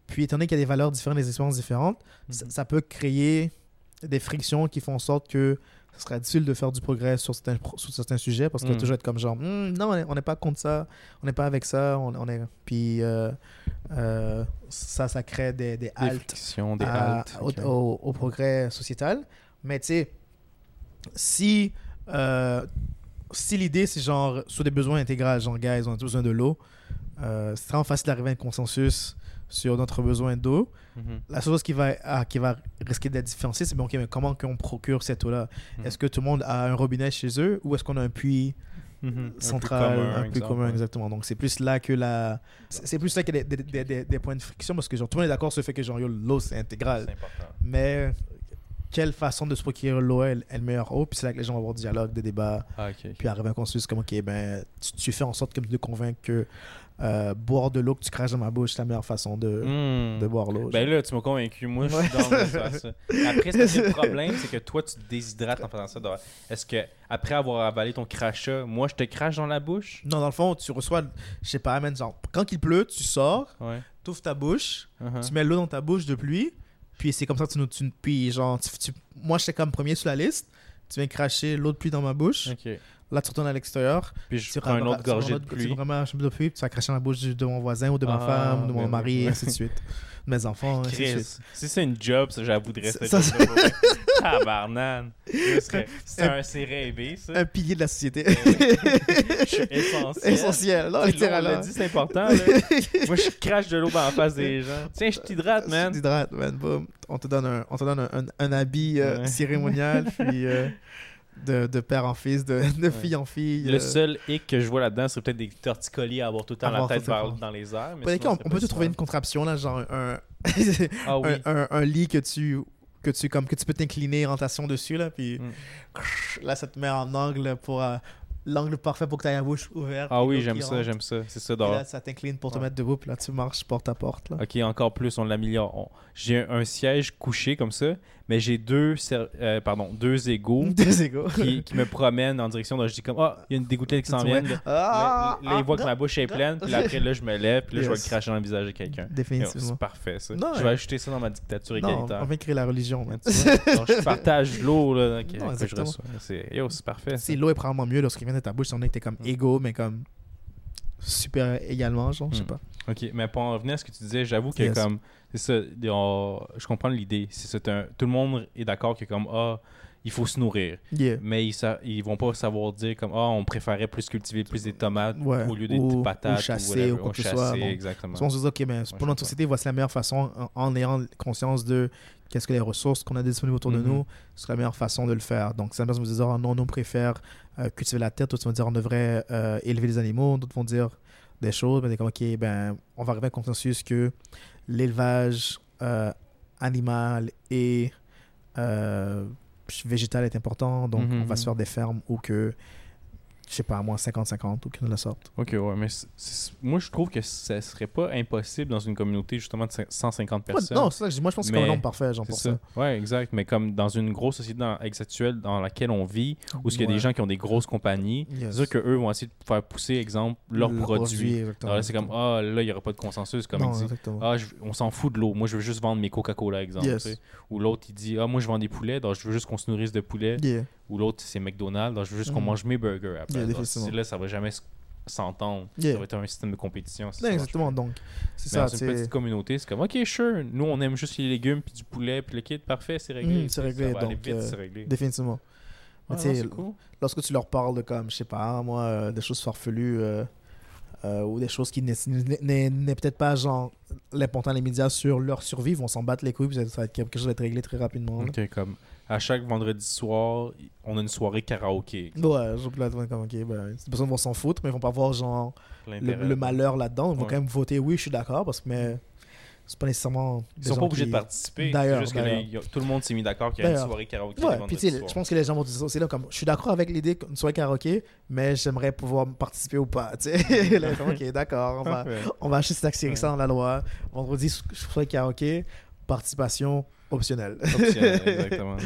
Puis, étant donné qu'il y a des valeurs différentes, des expériences différentes, ça, Mhm. ça peut créer des frictions qui font en sorte que ce sera difficile de faire du progrès sur certains, sur certains sujets parce va Mhm. toujours être comme genre, Hmm, non, on est- on n'est pas contre ça, on n'est pas avec ça, on, on est. Puis, euh, euh, ça, ça crée des, des haltes des à- haltes. au, ok. au- au progrès sociétal. Mais tu sais, si, euh, si l'idée c'est genre sur des besoins intégraux, genre gars, ils ont tous besoin de l'eau, c'est vraiment facile d'arriver à un consensus sur notre besoin d'eau. Mhm. La seule chose qui va, ah, qui va risquer d'être différenciée, c'est bon, ok, mais comment qu'on procure cette eau-là? Mhm. Est-ce que tout le monde a un robinet chez eux ou est-ce qu'on a un puits Mhm. Un peu central, commun, un exemple, commun, exactement. Donc c'est plus là que la. C'est plus là qu'il y a des, des- des- des points de friction parce que genre, tout le monde est d'accord sur le fait que genre, l'eau c'est intégral. Mais quelle façon de se procurer l'eau est le meilleur eau? Puis c'est là que les gens vont avoir du dialogue, des débats, Ah, puis arriver à un consensus comme, ok, ben, tu, tu fais en sorte comme de convaincre que euh, boire de l'eau que tu craches dans ma bouche, c'est la meilleure façon de, Hmm. de boire l'eau. Ben genre. là, tu m'as convaincu. Moi, je suis dans faire ça. Après, que le problème, c'est que toi, tu te déshydrates en faisant ça. Est-ce que, après avoir avalé ton crachat, moi, je te crache dans la bouche? Non, dans le fond, tu reçois, je sais pas, man, genre, quand il pleut, tu sors, Ouais. tu ouvres ta bouche, Uh-huh. tu mets l'eau dans ta bouche de pluie, puis c'est comme ça que tu nous. Tu, puis genre, tu- tu- moi, j'étais comme premier sur la liste. tu viens cracher l'eau de pluie dans ma bouche. Ok. Là, tu retournes à l'extérieur. Puis je Tu prends une autre tu gorgée de Tu pluie. un cheveu de pluie, puis tu vas cracher dans la bouche de mon voisin ou de ma Ah, femme ou de mon mari, et ainsi de suite. De mes enfants, ainsi de Chris, suite. si c'est une job, ça, j'avouerais Ça- ça, vrai. Tabarnane. C'est un c'est rêvé, ça. Un pilier de la société. Je suis essentiel. Essentiel, Tu là, on l'a dit, c'est important. là. Moi, je crache de l'eau dans la face des gens. Tiens, je t'hydrate, Tu man. t'hydrates, man. Boum. On te donne un, on te donne un, un- un habit euh, Ouais. cérémonial, puis euh, de, de père en fils, de, de fille en fille. Le euh. seul hic que je vois là-dedans, c'est peut-être des torticolis à avoir tout le temps la tête dans les airs. Mais sinon, on, peut te trouver une contraption, là, genre un, Ah oui. un, un- un lit que tu, que tu, comme, que tu peux t'incliner en tentation dessus, là, puis Mm. là, ça te met en angle pour euh, l'angle parfait pour que tu aies la bouche ouverte. Ah oui, j'aime ça, j'aime ça. C'est ça, dehors. là, ça t'incline pour te Ouais. mettre debout, puis là, tu marches porte à porte, là. Ok, encore plus, on l'améliore. On- J'ai un, un siège couché comme ça, mais j'ai deux, euh, pardon, deux égaux Deux égaux. qui, qui me promènent en direction. Donc je dis comme, ah, il y a une dégouttelette qui s'en vient. Là, Ah, là, là, il voit que ah, ma bouche est pleine, puis là, après, là, je me lève, puis là, je vais le cracher dans le visage de quelqu'un. Définitivement. C'est parfait, ça. Non, je vais ajouter ça dans ma dictature Non, égalitaire. on vient créer la religion? Donc, je partage l'eau là, que, je reçois. C'est, c'est parfait. Si l'eau est probablement mieux lorsqu'il vient de ta bouche, on était comme Mm. égaux, mais comme super également, genre, je sais Mm. pas. Ok, mais pour en revenir à ce que tu disais, j'avoue que Yes. comme c'est ça, on- je comprends l'idée. C'est tout le monde est d'accord que comme ah, il faut se nourrir, Yeah. mais ils, ils vont pas savoir dire comme ah, on préférait plus cultiver plus des tomates Ouais. au lieu des Ou- patates ou chasser, whatever, ou quoi que ce soit, bon. exactement. On se dit, ok, mais pour notre société, voici la meilleure façon, en, en ayant conscience de qu'est-ce que les ressources qu'on a disponibles autour de Mhm. nous, c'est la meilleure façon de le faire. Donc, certaines personnes vont dire, oh, non, on préfère euh, cultiver la terre, d'autres vont dire, on devrait euh, élever les animaux, d'autres vont dire des choses, mais comme, ok, ben, on va arriver à un consensus que l'élevage euh, animal et végétal est important, donc Mhm, on va se mhm. faire des fermes ou que, je sais pas, à moins 50-50 ou quelque de la sorte. Ok, ouais, mais moi je trouve que ça serait pas impossible dans une communauté justement de 150 Ouais, personnes. non, c'est ça que je dis. Moi, je pense que c'est comme un nombre parfait, C'est pour ça. ça. Ouais, exact. Mais comme dans une grosse société dans, actuelle dans laquelle on vit, où il y a des Ouais. gens qui ont des grosses compagnies, Yes. c'est sûr qu'eux vont essayer de faire pousser, exemple, leurs Le produits. exactement. Alors là, c'est comme, ah, là, il n'y aura pas de consensus, comme non, il dit. Ah, je- on s'en fout de l'eau. Moi, je veux juste vendre mes Coca-Cola, exemple. Yes. Ou l'autre, il dit, ah, moi, je vends des poulets, donc je veux juste qu'on se nourrisse de poulets. Yeah. Ou l'autre, c'est McDonald's, donc je veux juste qu'on Mhm. mange mes burgers après. Yeah, Donc, là, ça va jamais s'entendre. Yeah. Ça va être un système de compétition. Non, marche exactement. Donc, c'est ça. dans une c'est- petite communauté, c'est comme, OK, sure, nous, on aime juste les légumes, puis du poulet, puis le kit, parfait, c'est réglé. Mhm, tu c'est réglé, Ça va aller donc, vite, euh, c'est réglé. Définitivement. Ah, non, c'est cool. lorsque tu leur parles de, comme, je sais pas, moi, euh, des choses farfelues euh, euh, ou des choses qui n'est peut-être pas, genre, l'important, les médias sur leur survie, ils vont s'en battre les couilles, puis ça va être quelque chose va être réglé très rapidement. OK, comme à chaque vendredi soir, on a une soirée karaoké. Ouais, je peux être comme, ok, ben, les personnes vont s'en foutre, mais ils vont pas voir, genre, le, malheur là-dedans. Ils vont Ouais. quand même voter, oui, je suis d'accord, parce que, mais c'est pas nécessairement. Ils sont pas obligés qui- de participer. D'ailleurs, juste que tout le monde s'est mis d'accord qu'il y a une soirée karaoké Ouais, puis je pense que les gens vont dire ça aussi là, comme je suis d'accord avec l'idée d'une soirée karaoké, mais j'aimerais pouvoir participer ou pas. Tu sais, Là, ok, d'accord, on va, on va juste taxer Ouais. ça dans la loi. Vendredi, soirée karaoké, participation Optionnel, exactement.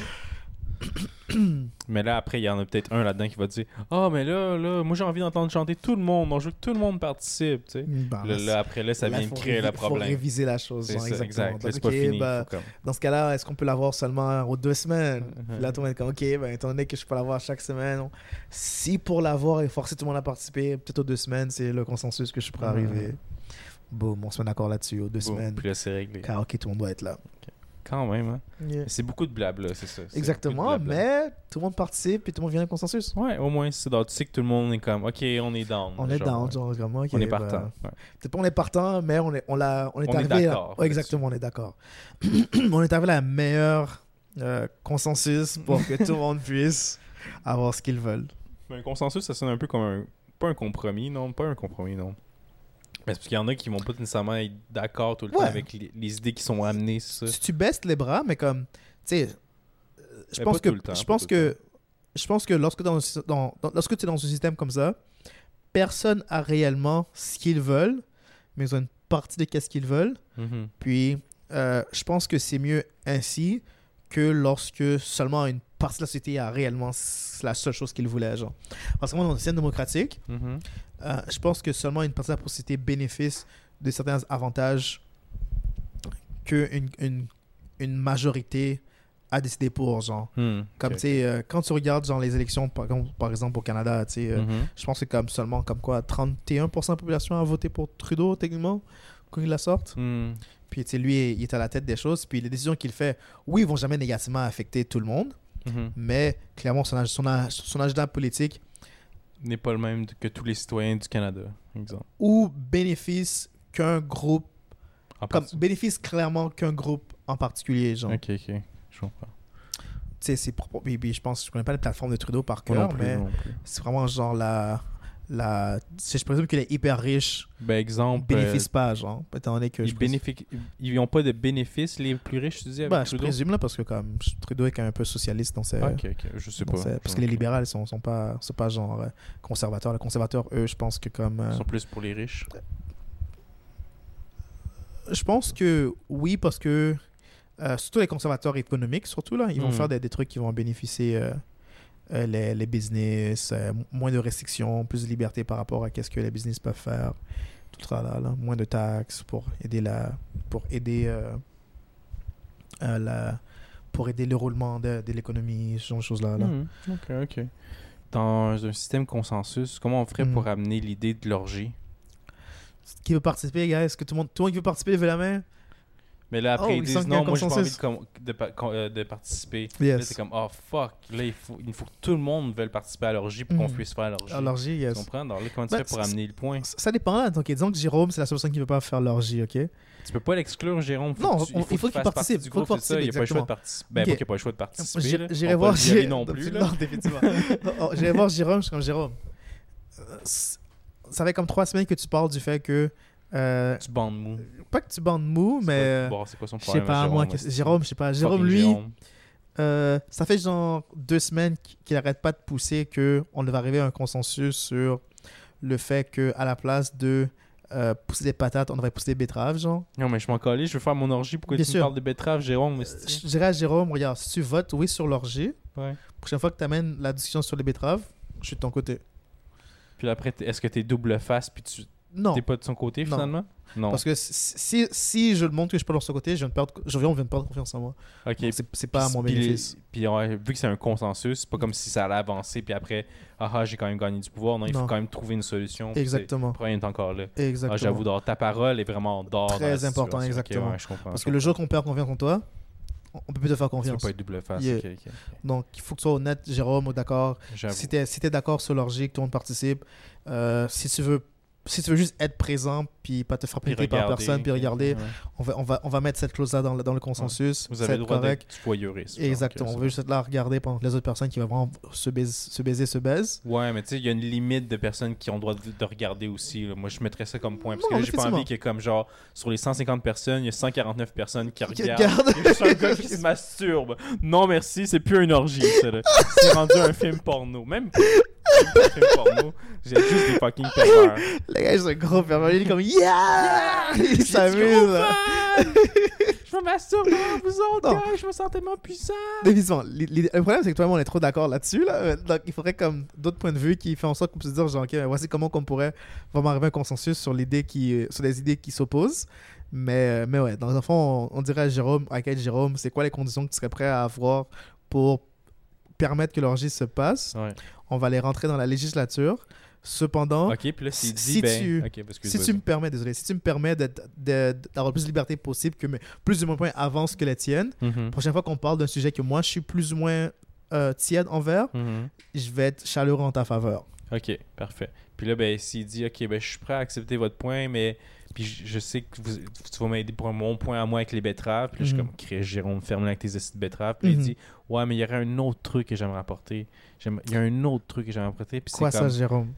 mais là, après, il y en a peut-être un là-dedans qui va dire Ah, mais là, là, moi j'ai envie d'entendre chanter tout le monde. On veut que tout le monde participe. Tu sais. Bah, Là, là, après, là, ça là, vient faut créer le faut problème. réviser la chose. Genre, ça, exactement. exact. Donc, pas ok, fini. bah, faut comme- Dans ce cas-là, est-ce qu'on peut l'avoir seulement aux deux semaines? Mhm. Là, tout le monde est comme, ok, ben, étant donné que je peux l'avoir chaque semaine, on- si pour l'avoir et forcer tout le monde à participer, peut-être aux deux semaines, c'est le consensus que je pourrais Mhm. arriver. Boum, on se met d'accord là-dessus, aux deux Boum, semaines. Puis là, c'est réglé. Karaoké, tout le monde doit être là. Quand même, hein. C'est beaucoup de blabla, c'est ça. Exactement, mais tout le monde participe et tout le monde vient à un consensus. Ouais, au moins, c'est dans- tu sais que tout le monde est comme Ok, on est down. On est genre, down, ouais. genre, ok, On est ben, partant. ouais. Peut-être pas on est partant, mais on est, on l'a, on est On est arrivé. à- d'accord Ouais, exactement, on est d'accord. on est arrivé à la meilleure euh, consensus pour que tout le monde puisse avoir ce qu'ils veulent. Mais un consensus, ça sonne un peu comme un. Pas un compromis, non. Pas un compromis, non. Mais c'est parce qu'il y en a qui vont pas nécessairement être d'accord tout le temps avec les, les idées qui sont amenées, c'est ça. Si tu baisses les bras, mais comme, tu sais, euh, je pense que, je pense que, je pense que lorsque dans, dans- dans- lorsque tu es dans un système comme ça, personne a réellement ce qu'ils veulent, mais ils ont une partie de qu'est-ce qu'ils veulent. Mhm. Puis, euh, je pense que c'est mieux ainsi que lorsque seulement une partie de la société a réellement la seule chose qu'ils voulaient. Genre. Parce que moi, dans un système démocratique, Mhm. Euh, je pense que seulement une partie de la société bénéficie de certains avantages qu'une une, une majorité à décider pour, genre. Hmm, Comme, tu sais, euh, quand tu regardes, genre, les élections, par, exemple- par exemple, au Canada, tu sais, euh, Mhm. je pense que comme seulement, comme quoi, 31% de la population a voté pour Trudeau, techniquement, quand il la sorte. Hmm. Puis, tu sais, lui, il est à la tête des choses. Puis, les décisions qu'il fait, oui, ils vont jamais négativement affecter tout le monde, Mhm. mais clairement, son, son, son agenda politique N'est pas le même que tous les citoyens du Canada, exemple. ou bénéfice qu'un groupe, En comme bénéfice clairement qu'un groupe en particulier, genre. Ok, ok. Je comprends. Tu sais, c'est je pense, je connais pas la plateforme de Trudeau par cœur, mais c'est vraiment genre la. La je présume qu'il est hyper riche, Ben, exemple. bénéfice pas, genre, étant donné que. euh, ils bénéficient- ils n'ont pas de bénéfices, les plus riches, tu dis, avec Bah, je présume là, parce que comme Trudeau est quand même un peu socialiste dans ses. Ah. Je sais pas. ses- parce que les libéraux, ils sont, sont pas, sont pas genre euh, conservateurs. Les conservateurs, eux, je pense que comme. euh, Ils sont plus pour les riches. Je pense que oui, parce que euh, surtout les conservateurs économiques, surtout là, ils vont Mhm. faire des, des trucs qui vont bénéficier euh, euh, les, les business, euh, moins de restrictions, plus de liberté par rapport à qu'est-ce que les business peuvent faire, tout ça là, là. moins de taxes pour aider la, pour aider euh, la, pour aider le roulement de, de l'économie, ce genre de choses là. là. Ok, ok. Dans un système consensus, comment on ferait Mhm. pour amener l'idée de l'orgie? Qui veut participer, gars Est-ce que tout le monde, tout le monde qui veut participer lève la main Mais là, après, Oh, ils il disent non, moi, j'ai pas envie de, de, euh, de participer. Là, Yes. c'est comme, oh fuck, là, il faut, il faut que tout le monde veuille participer à l'orgie pour qu'on Mhm. puisse faire l'orgie. L'orgie, Tu yes. comprends? Alors là, comment tu Ben, fais pour amener le point? Ça dépend là. Donc, disons que Jérôme, c'est la seule personne qui ne veut pas faire l'orgie, ok? Tu peux pas l'exclure, Jérôme. Faut Non, tu- on- il faut qu'il participe, du faut qu'il groupe, ça. Il n'y a pas le choix de participe, participer. Ben, Ok. pas qu'il n'y a pas le choix de participer. Là. J'irai voir peut le dire Jé- non plus. là. Non, définitivement. Non, J'irai voir Jérôme, je suis comme Jérôme. euh, Ça fait comme trois semaines que tu parles du fait que. Euh, Tu bandes mou. pas que tu bandes mou, mais. quoi- bon, c'est quoi son Je sais problème? pas, à moi. Jérôme, Jérôme, je sais pas. Jérôme, lui, Jérôme. euh, ça fait genre deux semaines qu'il arrête pas de pousser qu'on devait arriver à un consensus sur le fait que à la place de euh, pousser des patates, on devrait pousser des betteraves, genre. Non, mais je m'en calais, je veux faire mon orgie. Pourquoi Bien tu sûr. me parles de betterave, Jérôme? Euh, Je dirais à Jérôme, regarde, si tu votes oui sur l'orgie, Ouais. prochaine fois que tu amènes la discussion sur les betteraves, je suis de ton côté. Puis après, est-ce que t'es double face puis tu Non. t'es pas de son côté Non. finalement? Non. Parce que si, si je le montre que je suis pas de son côté, je viens de perdre, je viens, on vient de perdre confiance en moi. Ok. C'est pas à mon bénéfice. Puis ouais, vu que c'est un consensus, c'est pas comme si ça allait avancer, puis après, ah ah, j'ai quand même gagné du pouvoir. Non, il faut quand même trouver une solution. Exactement. problème est encore là. Exactement. Ah, J'avoue, ta parole est vraiment d'or. Très important, situation. Exactement. ouais, je comprends, Parce je que le jour qu'on perd confiance en toi, on peut plus te faire Tu vas confiance. pas être double face. Yeah. Donc, il faut que tu sois honnête, Jérôme, d'accord. Si tu es, si t'es d'accord sur l'orgie, que tout le monde participe, euh, si tu veux si tu veux juste être présent puis pas te faire péter par personne puis regarder, ouais. on va, on va, on va mettre cette clause-là dans, le- dans le consensus. Vous avez le droit d'être genre, Exactement. on veut juste être là à regarder pendant que les autres personnes qui vont vraiment se baiser, se baiser, se baisent. Ouais, mais tu sais, il y a une limite de personnes qui ont le droit de, de regarder aussi. là. Moi, je mettrais ça comme point. Parce Non, que là, j'ai pas envie que, comme genre, sur les 150 personnes, il y a 149 personnes qui regardent. Il y a juste un gars qui se masturbe. Non, merci, c'est plus une orgie, là. C'est rendu un film porno. Même J'ai juste des fucking pervers. Le gars, c'est un gros pervers. Il est comme Yeah! Il s'amuse. Je me masturbe devant vous autres, gars, je me sens tellement puissant. L'idée- Le problème, c'est que toi et moi, on est trop d'accord là-dessus. Là. Donc, il faudrait comme d'autres points de vue qui font en sorte qu'on puisse dire, genre, OK, voici comment on pourrait vraiment arriver à un consensus sur l'idée qui, sur les idées qui s'opposent. Mais, mais ouais, dans le fond, on, on dirait à Jérôme, à quel Jérôme, c'est quoi les conditions que tu serais prêt à avoir pour permettre que l'orgie se passe. Ouais. On va les rentrer dans la législature. Cependant, là, dit, Si ben. tu- si me permets, désolé, si tu me permets d'avoir plus de liberté possible, que mes- plus de mon point avance que la tienne, Mhm. prochaine fois qu'on parle d'un sujet que moi je suis plus ou moins euh, tiède envers, Mhm. je vais être chaleureux en ta faveur. Ok, parfait. Puis là, ben, s'il dit, ok, ben, je suis prêt à accepter votre point, mais puis je, je sais que vous- tu vas m'aider pour mon point à moi avec les betteraves. Puis là, je suis Mhm. comme, Jérôme, ferme-le avec tes acides de betteraves. Puis là, Mhm. il dit, ouais, mais il y aurait un autre truc que j'aimerais apporter. Il y a un autre truc que j'aimerais apporter. Puis Quoi c'est ça, comme, Jérôme?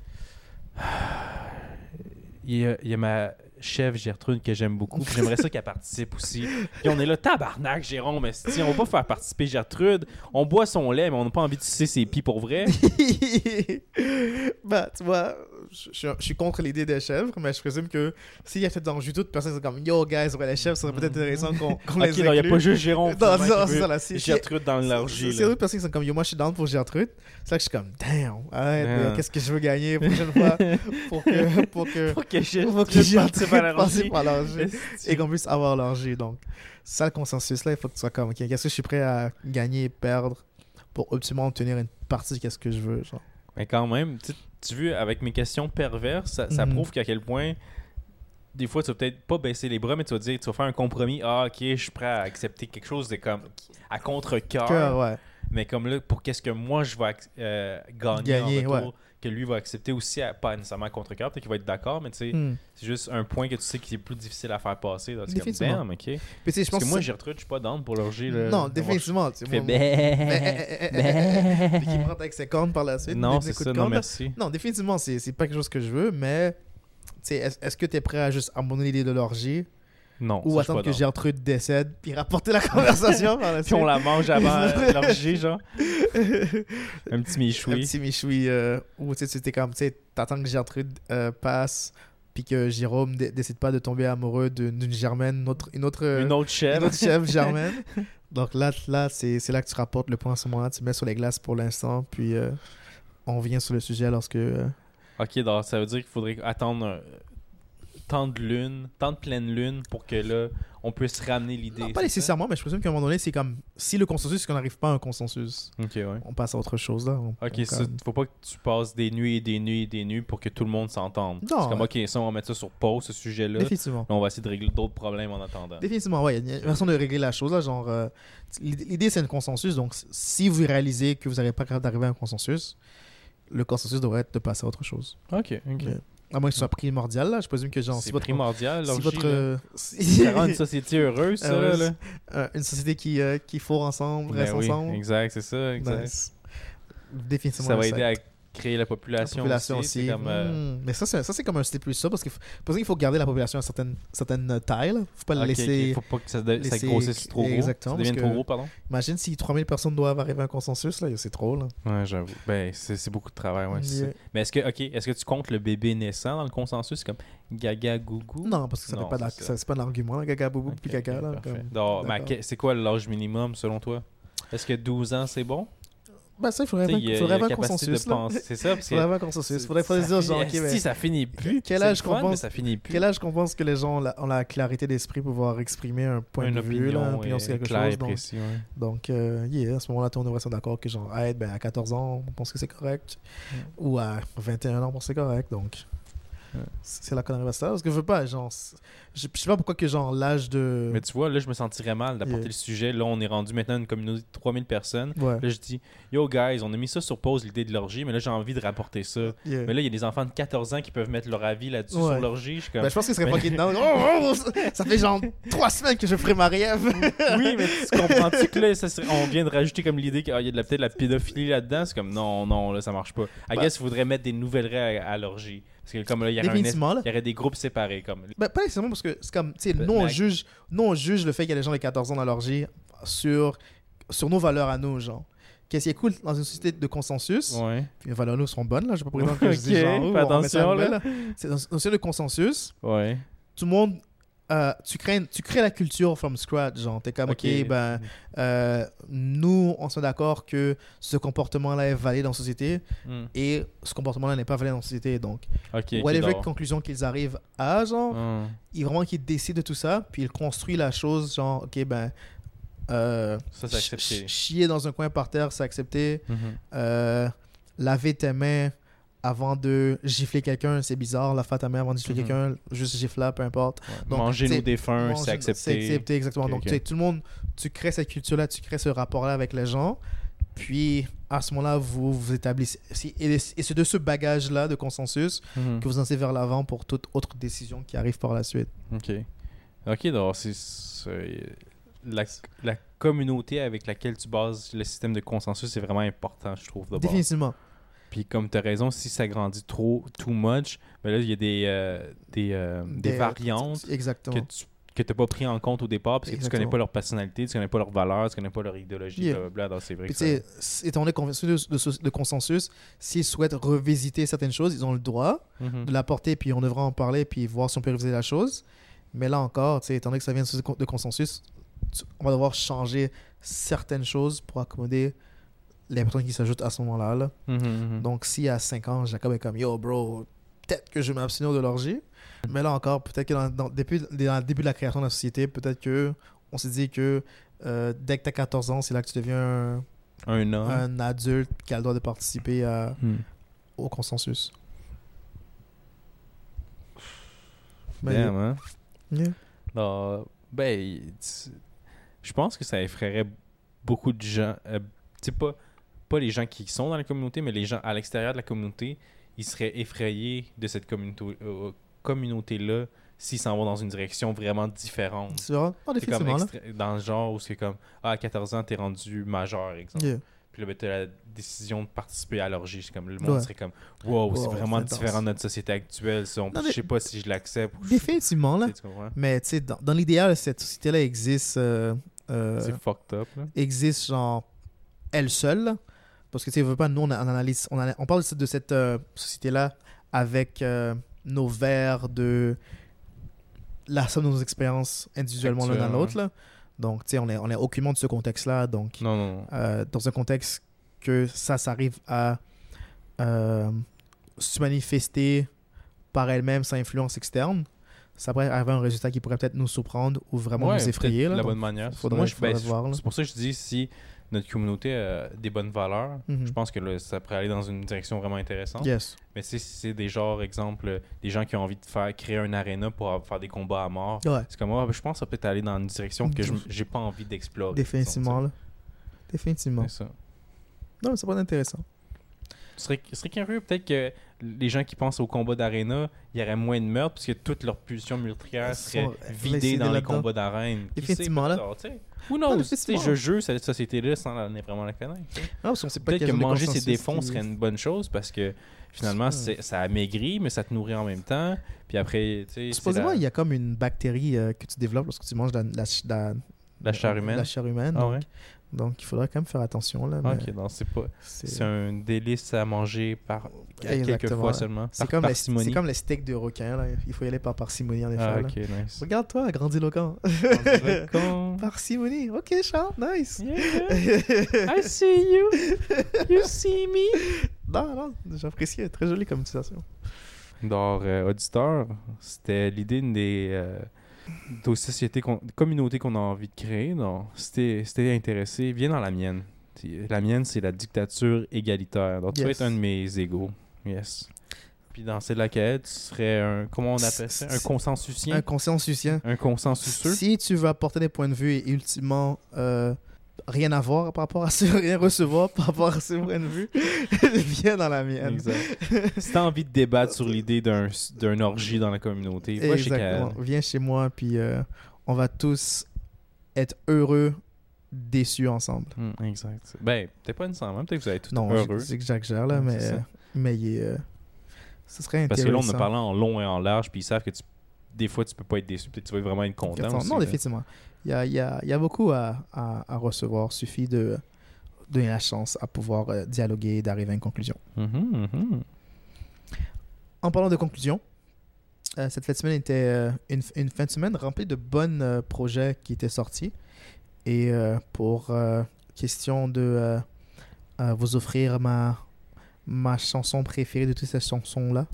il y, a, il y a ma chef Gertrude que j'aime beaucoup. J'aimerais ça qu'elle participe aussi. Puis on est là, tabarnak, Jérôme. Mais si on va pas faire participer Gertrude, on boit son lait, mais on n'a pas envie de sucer ses pis pour vrai. bah, tu vois, je, je- je suis contre l'idée des chèvres, mais je présume que s'il y a peut-être dans le jus toute personne qui est comme Yo, guys, ouais, les chèvres, ça serait peut-être intéressant qu'on les non, il n'y a inclue. pas juste Jérôme. Non, non, c'est ça là. Gertrude dans l'orgie. C'est d'autres personnes qui sont comme Yo, moi je suis down pour Gertrude. C'est là que je suis comme Damn, arrête, Ah. mais qu'est-ce que je veux gagner la prochaine fois pour que. Pour que Faut que Gertrude par passer par et qu'on puisse avoir l'orgie. Donc, ça, le consensus-là, il faut que tu sois comme, OK, qu'est-ce que je suis prêt à gagner et perdre pour ultimement obtenir une partie de qu'est-ce que je veux. Genre. Mais quand même, tu tu vois, avec mes questions perverses, ça, ça Mhm. prouve qu'à quel point, des fois, tu vas peut-être pas baisser les bras, mais tu vas dire, tu vas faire un compromis. Ah, ok, je suis prêt à accepter quelque chose de comme à contre-cœur. Cœur, ouais. Mais comme là, pour qu'est-ce que moi je vais ac- euh, gagner, Gagner, en retour, ouais. Que lui va accepter aussi, à- pas nécessairement à contre-cœur, peut-être qu'il va être d'accord, mais tu sais, Hmm. c'est juste un point que tu sais qui est plus difficile à faire passer. là. Comme, Définitivement. damn, ok. Parce pense que moi, ça- Gertrude, je suis pas down pour l'orgie. Non, définitivement. tu fais moi- moi-. Puis qui prend avec ses cornes par la suite. Non, c'est ça, non, merci. Définitivement, c'est c'est pas quelque chose que je veux, mais est-ce que tu es prêt à juste abandonner l'idée de l'orgie? Non, ou attendre que. Gertrude décède puis rapporter la conversation par la Puis on la mange avant l'orgie, genre. Un petit Un michoui. petit michoui euh, où tu sais, comme, tu sais, t'attends que Gertrude euh, passe puis que Jérôme dé- décide pas de tomber amoureux d'une germaine, une autre, une autre, euh, Une autre une autre chèvre germaine. Donc là, là c'est là que tu rapportes le point à ce moment-là. Tu mets sur les glaces pour l'instant, puis euh, on revient sur le sujet lorsque. euh, Ok, donc ça veut dire qu'il faudrait attendre un- tant de lune, tant de pleine lune pour que là, on puisse ramener l'idée. non, pas ça? nécessairement, mais je présume qu'à un moment donné, c'est comme si le consensus, c'est qu'on n'arrive pas à un consensus, Ok, ouais. on passe à autre chose là. On- Ok, on faut pas que tu passes des nuits et des nuits et des nuits pour que tout le monde s'entende. C'est comme, ok, ça, on va mettre ça sur pause, ce sujet-là. Définitivement. Là, on va essayer de régler d'autres problèmes en attendant. Définitivement, ouais. Il y a une façon de régler la chose là. Genre, euh, l'idée, l'idée, c'est un consensus. Donc, si vous réalisez que vous n'arrivez pas capable d'arriver à un consensus, le consensus devrait être de passer à autre chose. Ok, ok. Mais- À moins que ce soit primordial là. Je présume que genre, C'est si votre primordial, si votre euh, Ça rend une société heureuse, ça, là. euh, une société qui euh, qui fourre ensemble, Ben reste oui, ensemble. exact, c'est ça, exact. Nice. Définitivement. Ça va aider à créer la La population, aussi. aussi. c'est Comme, euh, Hmm. Mais ça, c'est ça, c'est comme un style plus ça parce qu'il faut, pour ça qu'il faut garder la population à certaines, certaines tailles. là. Faut pas ok, laisser. ok, faut pas que ça, de- ça grossisse trop gros. Exactement, Ça devienne trop gros, pardon. Imagine si 3000 personnes doivent arriver à un consensus, là, c'est trop. Là. Ouais, j'avoue. Ben, c'est c'est beaucoup de travail, ouais. c'est Yeah. Mais est-ce que, ok, est-ce que tu comptes le bébé naissant dans le consensus comme gaga gougou? Non, parce que ça fait pas d'ar- c'est ça. ça, c'est pas un argument, là, gaga boubou Ok, puis caca. ok, Là, parfait. comme- c'est quoi l'âge minimum selon toi? Est-ce que 12 ans c'est bon? Ben, ça, il faudrait avoir faudrait un consensus. C'est ça, parce Il faudrait avoir un consensus. Faudrait, se dire, genre, ok, ben, Si ça finit plus. Quel âge qu'on pense- ça finit plus. quel âge qu'on pense que les gens ont la, clarité d'esprit pour pouvoir exprimer un point de vue, là, une opinion sur quelque chose. Donc, donc euh, yeah, à ce moment-là, monde devrait être d'accord que, genre, ben, à 14 ans, on pense que c'est correct. Ou à 21 ans, on pense que c'est correct. Donc. C'est arrive à ça. Parce que je veux pas, genre, je je sais pas pourquoi que, genre, l'âge de. Mais tu vois, là, je me sentirais mal d'apporter Yeah. le sujet. Là, on est rendu maintenant une communauté de 3000 personnes. Ouais. Là, je dis, yo, guys, on a mis ça sur pause, l'idée de l'orgie, mais là, j'ai envie de rapporter ça. Yeah. Mais là, il y a des enfants de 14 ans qui peuvent mettre leur avis là-dessus Ouais. sur l'orgie. Je suis comme, Ben, je pense que ce serait Mais- fucking down. Oh, oh, ça fait genre trois semaines que je ferai ma rêve. oui, mais tu comprends-tu que là, ça serait- on vient de rajouter comme l'idée qu'il y a de la- peut-être de la pédophilie là-dedans? C'est comme, non, non, là, ça marche pas. I Ben- guess, il faudrait mettre des nouvelles règles à, à l'orgie. Parce que comme là, il y aurait, il y aurait des groupes séparés. Comme... Ben, pas nécessairement parce que c'est comme, tu sais, nous, on juge, nous, on juge le fait qu'il y a des gens de 14 ans dans l'orgie sur, sur nos valeurs à nous, genre. Qu'est-ce qui est cool dans une société de consensus, Ouais. les valeurs à nous sont bonnes, là, je sais pas pour exemple que je dis genre, oh, attention, là. C'est dans une société de consensus, Ouais. tout le monde, euh, tu, crées, tu crées la culture from scratch, genre, t'es comme, ok, Ok. ben, euh, nous, on soit d'accord que ce comportement-là est valide dans la société, Hmm. et ce comportement-là n'est pas valide dans la société, donc, Ok. ok, whatever d'accord. conclusion qu'ils arrivent à, genre, Hmm. il vraiment qu'il décide de tout ça, puis il construit la chose, genre, ok, ben, euh, Ça, c'est accepté. ch- chier dans un coin par terre, c'est accepté. Mhm. Euh, laver tes mains avant de gifler quelqu'un, c'est bizarre. Laver ta main avant de gifler Mhm. quelqu'un, juste gifler, peu importe. Ouais. Donc, Manger nos défunts, c'est accepté. accepté, exactement. Ok, Donc, ok. tu sais, tout le monde, tu crées cette culture-là, tu crées ce rapport-là avec les gens. Puis, à ce moment-là, vous vous établissez. Et, c'est de ce bagage-là de consensus Mhm. que vous lancez vers l'avant pour toute autre décision qui arrive par la suite. Ok. Ok, donc c'est c'est- la, la communauté avec laquelle tu bases le système de consensus, c'est vraiment important, je trouve. Définitivement. Puis comme tu as raison, si ça grandit trop, too much, ben là, il y a des, euh, des, euh, des variantes Exactement. que tu que t'as pas pris en compte au départ parce que tu Exactement. connais pas leur personnalité, tu connais pas leurs valeurs, tu connais pas leur idéologie, Yeah. blablabla. C'est vrai tu ça- étant donné qu'on est de, de, de consensus, s'ils souhaitent revisiter certaines choses, ils ont le droit Mhm. de l'apporter, puis on devra en parler, puis voir si on peut réviser la chose. Mais là encore, tu étant donné que ça vient de de consensus, tu- on va devoir changer certaines choses pour accommoder les personnes qui s'ajoutent à ce moment-là. là. Mhm, mhm. Donc, si à 5 ans, Jacob est comme Yo, bro, peut-être que je vais m'abstenir de l'orgie, Mais là encore, peut-être que dans, dans- depuis, dans le début de la création de la société, peut-être que on s'est dit que euh, dès que tu as 14 ans, c'est là que tu deviens un, Un homme. un adulte qui a le droit de participer à- Hmm. au consensus. Ben, Damn, hein? yeah. Non, ben, je pense que ça effraierait beaucoup de gens. euh, tu sais, pas, pas les gens qui sont dans la communauté, mais les gens à l'extérieur de la communauté, ils seraient effrayés de cette communauté, euh, communauté-là s'ils s'en vont dans une direction vraiment différente. C'est vrai? Comme extra- dans le genre où c'est comme ah, à 14 ans, t'es rendu majeur, exemple. Yeah. Puis là, ben, t'as la décision de participer à l'orgie. C'est comme le monde Ouais. serait comme wow, c'est Wow, vraiment c'est différent de notre société actuelle. ça. On- Non, je mais- sais pas si je l'accepte. ou je- Définitivement, là. tu? Mais tu sais, dans, dans l'idéal, cette société-là existe, euh, euh, C'est fucked up. Là. existe genre elle seule. Parce que tu veux pas, nous, on, analyse, on, on parle de cette, euh, société-là avec euh, nos verres de la somme de nos expériences individuellement l'un Actuelles, l'autre. Donc, tu sais, on est, on est aucunement de ce contexte-là. Donc, Non, non, non. euh, dans un contexte que ça, ça arrive à se manifester par elle-même sans influence externe, ça pourrait arriver à un résultat qui pourrait peut-être nous surprendre ou vraiment Ouais, nous effrayer. là. la bonne manière. faudrait- Moi, je, ben, faudrait voir, là. c'est pour ça que je dis si notre communauté a des bonnes valeurs, Mhm. je pense que là, ça pourrait aller dans une direction vraiment intéressante. Yes. Mais si c'est des genres, exemple, des gens qui ont envie de faire créer un aréna pour faire des combats à mort, Ouais. c'est comme moi, je pense que ça peut être aller dans une direction que je j'ai pas envie d'explorer. Définitivement, là. Définitivement. C'est ça. Non, mais ça pourrait être intéressant. Ce serait, serait curieux, peut-être que les gens qui pensent au combat d'arena, il y aurait moins de meurtres parce que toute leur pulsion meurtrière serait vidée dans les combats d'arène. Effectivement, là. Who Non, knows? Tu sais, effectivement. je joue cette société-là sans la- vraiment la connaître. tu sais. Non, parce qu'on sait pas Peut-être que manger ses qui- serait une bonne chose parce que finalement, C'est c'est- ça amaigrit, mais ça te nourrit en même temps. Puis après, tu sais. Supposément, la- il y a comme une bactérie euh, que tu développes lorsque tu manges de la, la, la- La chair humaine. La chair humaine. Ah donc, ouais? Donc, il faudrait quand même faire attention. Là, mais Ok, non, c'est pas. c'est- C'est un délice à manger par quelques fois seulement. C'est comme, les, parcimonie. c'est comme les steaks de requin. Là. Il faut y aller par parcimonie, en effet. Ah, nice. Regarde-toi, grandiloquent. Parcimonie. Ok, Charles, nice. Yeah. I see you. You see me. non, non, j'apprécie. Très jolie comme utilisation. Donc, euh, auditeur, c'était l'idée d'une des, euh, des sociétés, communautés qu'on a envie de créer. Donc, si t'es si intéressé, viens dans la mienne. C'est- La mienne, c'est la dictature égalitaire. Donc, tu vas Yes. être un de mes égaux. Yes. Puis dans celle laquelle tu serais un, comment on appelle ça? Un C'est- consensusien? Un consensusien. Un consensuseux? Si tu veux apporter des points de vue et ultimement euh, rien avoir par rapport à ce, rien recevoir par rapport à ce point de vue, viens dans la mienne. Exact. si t'as envie de débattre sur l'idée d'un d'un orgie dans la communauté, va Exactement. Viens chez moi, puis euh, on va tous être heureux, déçus ensemble. Hmm, exact. Ben, peut-être pas nécessairement. Peut-être que vous allez tout Non, heureux. je- c'est que j'exagère là, mais, ça. mais il est, euh, ce serait Parce que là, on intéressant. a parlé en long et en large, puis ils savent que tu, des fois, tu peux pas être déçu. Peut-être que tu vas vraiment être content. Aussi, non, là. effectivement. Il y a, il y a- il y a beaucoup à, à, à recevoir. suffit de donner la chance à pouvoir euh, dialoguer et d'arriver à une conclusion. Mhm, mhm. En parlant de conclusion, euh, cette fin de semaine était euh, une, une fin de semaine remplie de bons projets qui étaient sortis. Et pour question de vous offrir ma, ma chanson préférée de toutes ces chansons-là,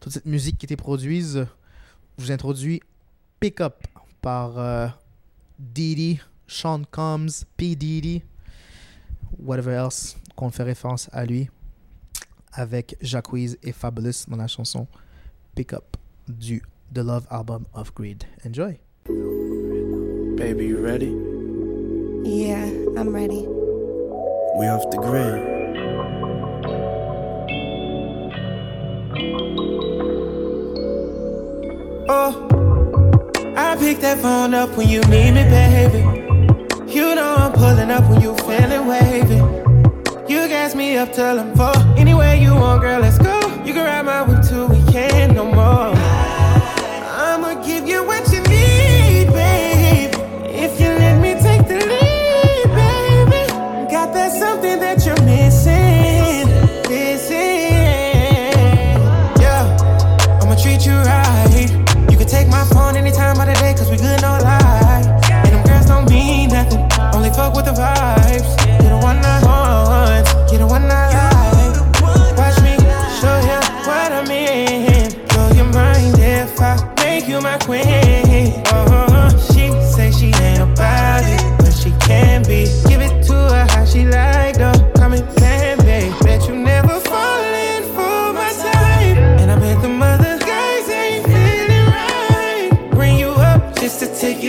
toute cette musique qui était produite, vous introduis Pick Up par euh, Diddy, Sean Combs, P. Diddy, whatever else qu'on fait référence à lui avec Jacquees et Fabulous dans la chanson Pick Up du The Love Album of Greed. Enjoy! Baby, you ready? Yeah, I'm ready. We off the grid. Oh, I pick that phone up when you need me, baby. You know I'm pulling up when you feeling wavy. You gas me up till I'm full. Anywhere you want, girl, let's go. You can ride my whip till we can't no more.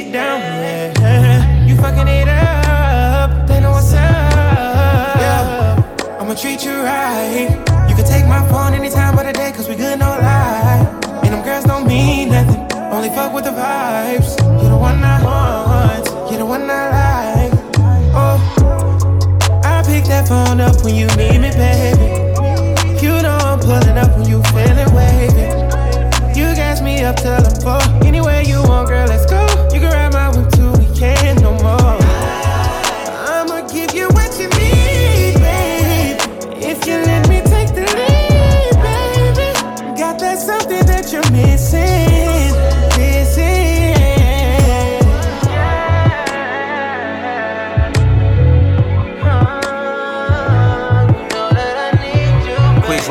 You down. Yeah. You fucking it up. They know what's up. Yeah. I'ma treat you right. You can take my phone anytime of the day, cause we good, no lie. And them girls don't mean nothing. Only fuck with the vibes. You're the one I want. You're the one I like. Oh, I pick that phone up when you need me, baby. You know I'm pulling up when you feeling wavy. You gas me up till I'm full.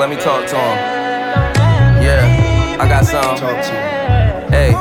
Let me talk to him. Yeah, I got some. Talk to him. Hey,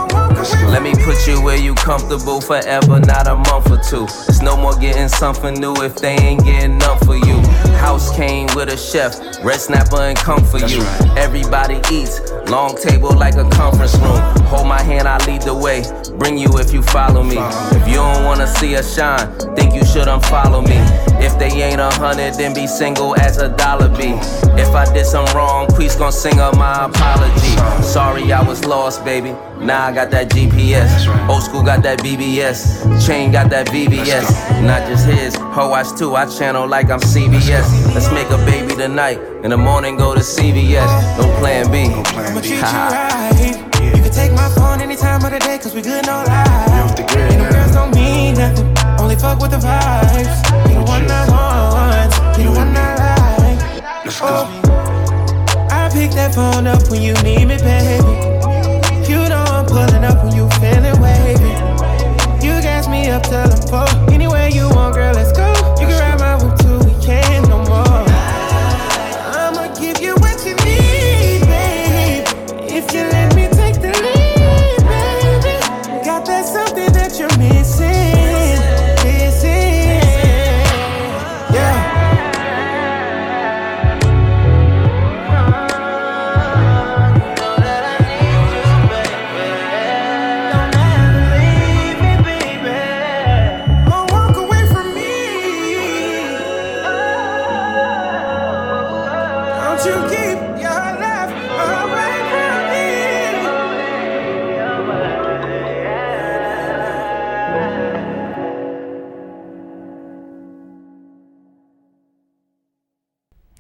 let me put you where you comfortable forever, not a month or two. It's no more getting something new if they ain't getting enough for you. House came with a chef, red snapper and come for you. Everybody eats, long table like a conference room. Hold my hand, I lead the way. Bring you if you follow me. If you don't wanna see us shine, think you should unfollow me. If they ain't a hundred, then be single as a dollar be. If I did some wrong, please gon' sing up my apology. Sorry I was lost, baby. Now I got that GPS. Old school got that BBS. Chain got that VBS. Not just his, her watch too. I channel like I'm CBS. Let's make a baby tonight. In the morning, go to CVS. No plan B. No plan I'ma treat you right. You can take my phone anytime of the day, cause we good, no lie. off the And them girls don't mean nothing. Only fuck with the vibes. You the one I want. You the one I like. Let's go. Oh, I pick that phone up when you need me, baby. You know I'm pulling up when you feeling wavy. You gas me up till I'm full. Anywhere you want, girl, let's go.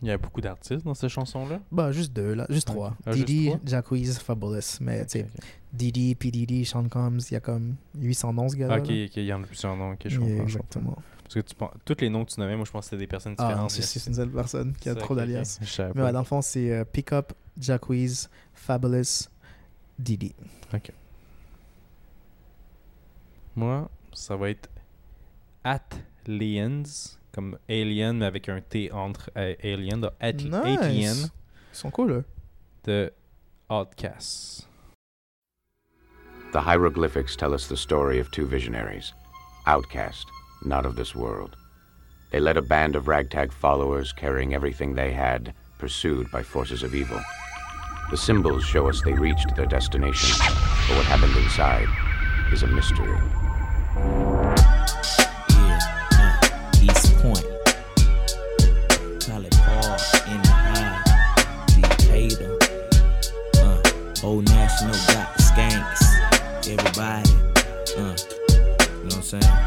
Il y a beaucoup d'artistes dans cette chanson-là. Bah, juste deux, là. Juste trois. Ah, Didi? Jacquees, Fabulous. Mais, tu sais, Ok, Didi, P. Diddy, Sean Combs, il y a comme 800 noms, ce ok. gars-là. Ok, il y en a plusieurs noms. Ok, je Yeah, comprends. je comprends. Parce que tu penses, tous les noms que tu nommais, moi je pense que c'était des personnes Ah, différentes. c'est c'est une seule personne qui a trop ok, ok. savais Mais ouais, dans le fond, c'est euh, Pick Up, Jacquees, Fabulous, Didi. Moi, ça va être Atlians, comme Alien, mais avec un T entre euh, Alien, donc At- Nice. Atlian Ils sont cool, eux. de Outcast. The hieroglyphics tell us the story of two visionaries, outcast, not of this world. They led a band of ragtag followers carrying everything they had, pursued by forces of evil. The symbols show us they reached their destination, but what happened inside is a mystery. Uh, East Point. In the high. Uh, Old National got the skanks. Everybody. Uh, you know what I'm saying?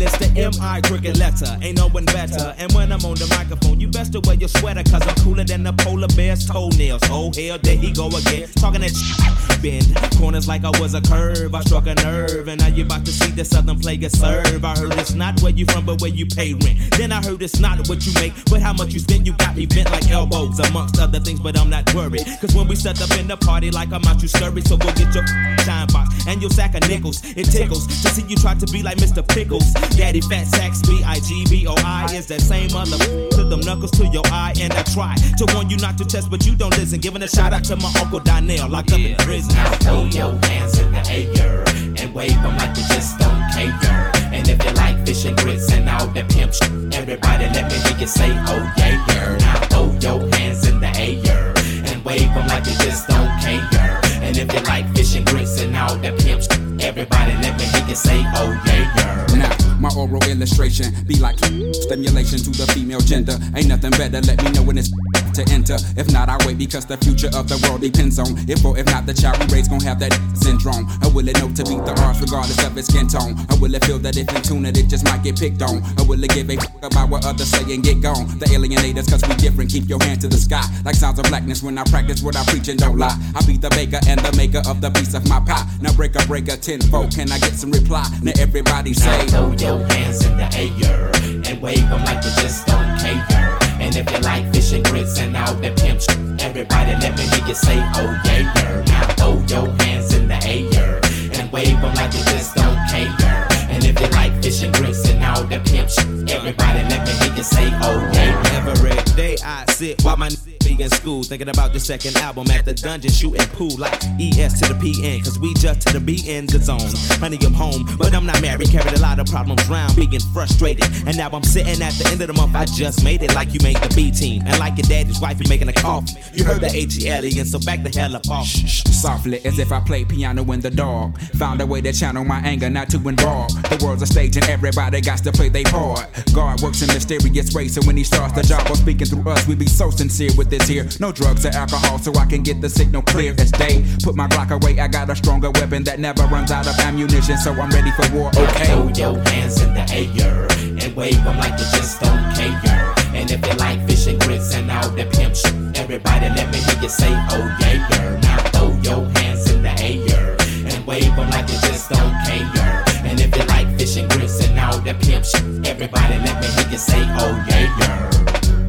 Well, it's the M.I. cricket letter. Ain't no one better. And when I'm on the microphone, you best to wear your sweater, cause I'm cooler than the polar bear's toenails. Oh, hell, there he go again. Talking that shit. Bend corners like I was a curve. I struck a nerve, and now you about to see the southern plague serve. I heard it's not where you from, but where you pay rent. Then I heard it's not what you make, but how much you spend. You got me bent like elbows, amongst other things, but I'm not worried. Cause when we set up in the party, like I'm out, you scurry. So go get your shine box and you'll sack of nickels. It tickles to see you try to be like Mr. Pickles. Daddy Fat Sacks, B I G B O I is that same mother to them knuckles to your eye. And I try to warn you not to test, but you don't listen. Giving a shout out to my Uncle Donnell, locked up in prison. Now throw your hands in the air and wave them like you just don't care. And if you like fish and grits and all the pimp shit, everybody let me hear you say, oh yeah, yeah. Now throw your hands in the air and wave them like you just don't care. And if you like fish and grits and all the pimp shit, everybody hear you say, oh yeah, yeah. Now, my oral illustration be like stimulation to the female gender. Ain't nothing better, let me know when it's to enter. If not, I wait because the future of the world depends on if or if not the child we raise gon' have that syndrome. Or will it know to beat the odds regardless of its skin tone? Or will it feel that if in tune it, it just might get picked on? Or will it give a fuck about what others say and get gone? The alienators, cause we different, keep your hand to the sky. Like sounds of blackness when I practice what I preach and don't lie. I be the baker and the maker of the piece of my pie. Now break a breaker tenfold, can I get some reply? Now everybody say, throw your hands in the air and wave them like you just don't care. And if you like fish and grits and all the pimp shit, everybody let me hear you say, oh yeah, yeah. Now throw your hands in the air and wave them like you just don't care. And you like fish and grits and all the pimp shit, everybody let me hear you say, oh yeah. Every day I sit while my be in school thinking about the second album at the dungeon shooting pool like ES to the PN cause we just to the B in the zone. Honey, I'm home, but I'm not married. Carried a lot of problems round, being frustrated. And now I'm sitting at the end of the month. I just made it like you made the B team. And like your daddy's wife, you making a coffee. You heard the H alien, so back the hell up off. Shh, softly, as if I played piano in the dark. Found a way to channel my anger, not to involve. The world's a stage and everybody got to play their part. God works in mysterious ways, so when he starts the job of speaking through us, we be so sincere with this here. No drugs or alcohol, so I can get the signal clear as day. Put my Glock away, I got a stronger weapon that never runs out of ammunition, so I'm ready for war, okay? Throw your hands in the air and wave them like you just don't care. And if you like fish and grits and all that pimps, shit, everybody let me hear you say, oh yeah, girl. Now throw your hands in the air and wave them like you just don't care. And if you like fish and grits and all the pimp shit. Everybody let me hear you say, oh yeah, yeah.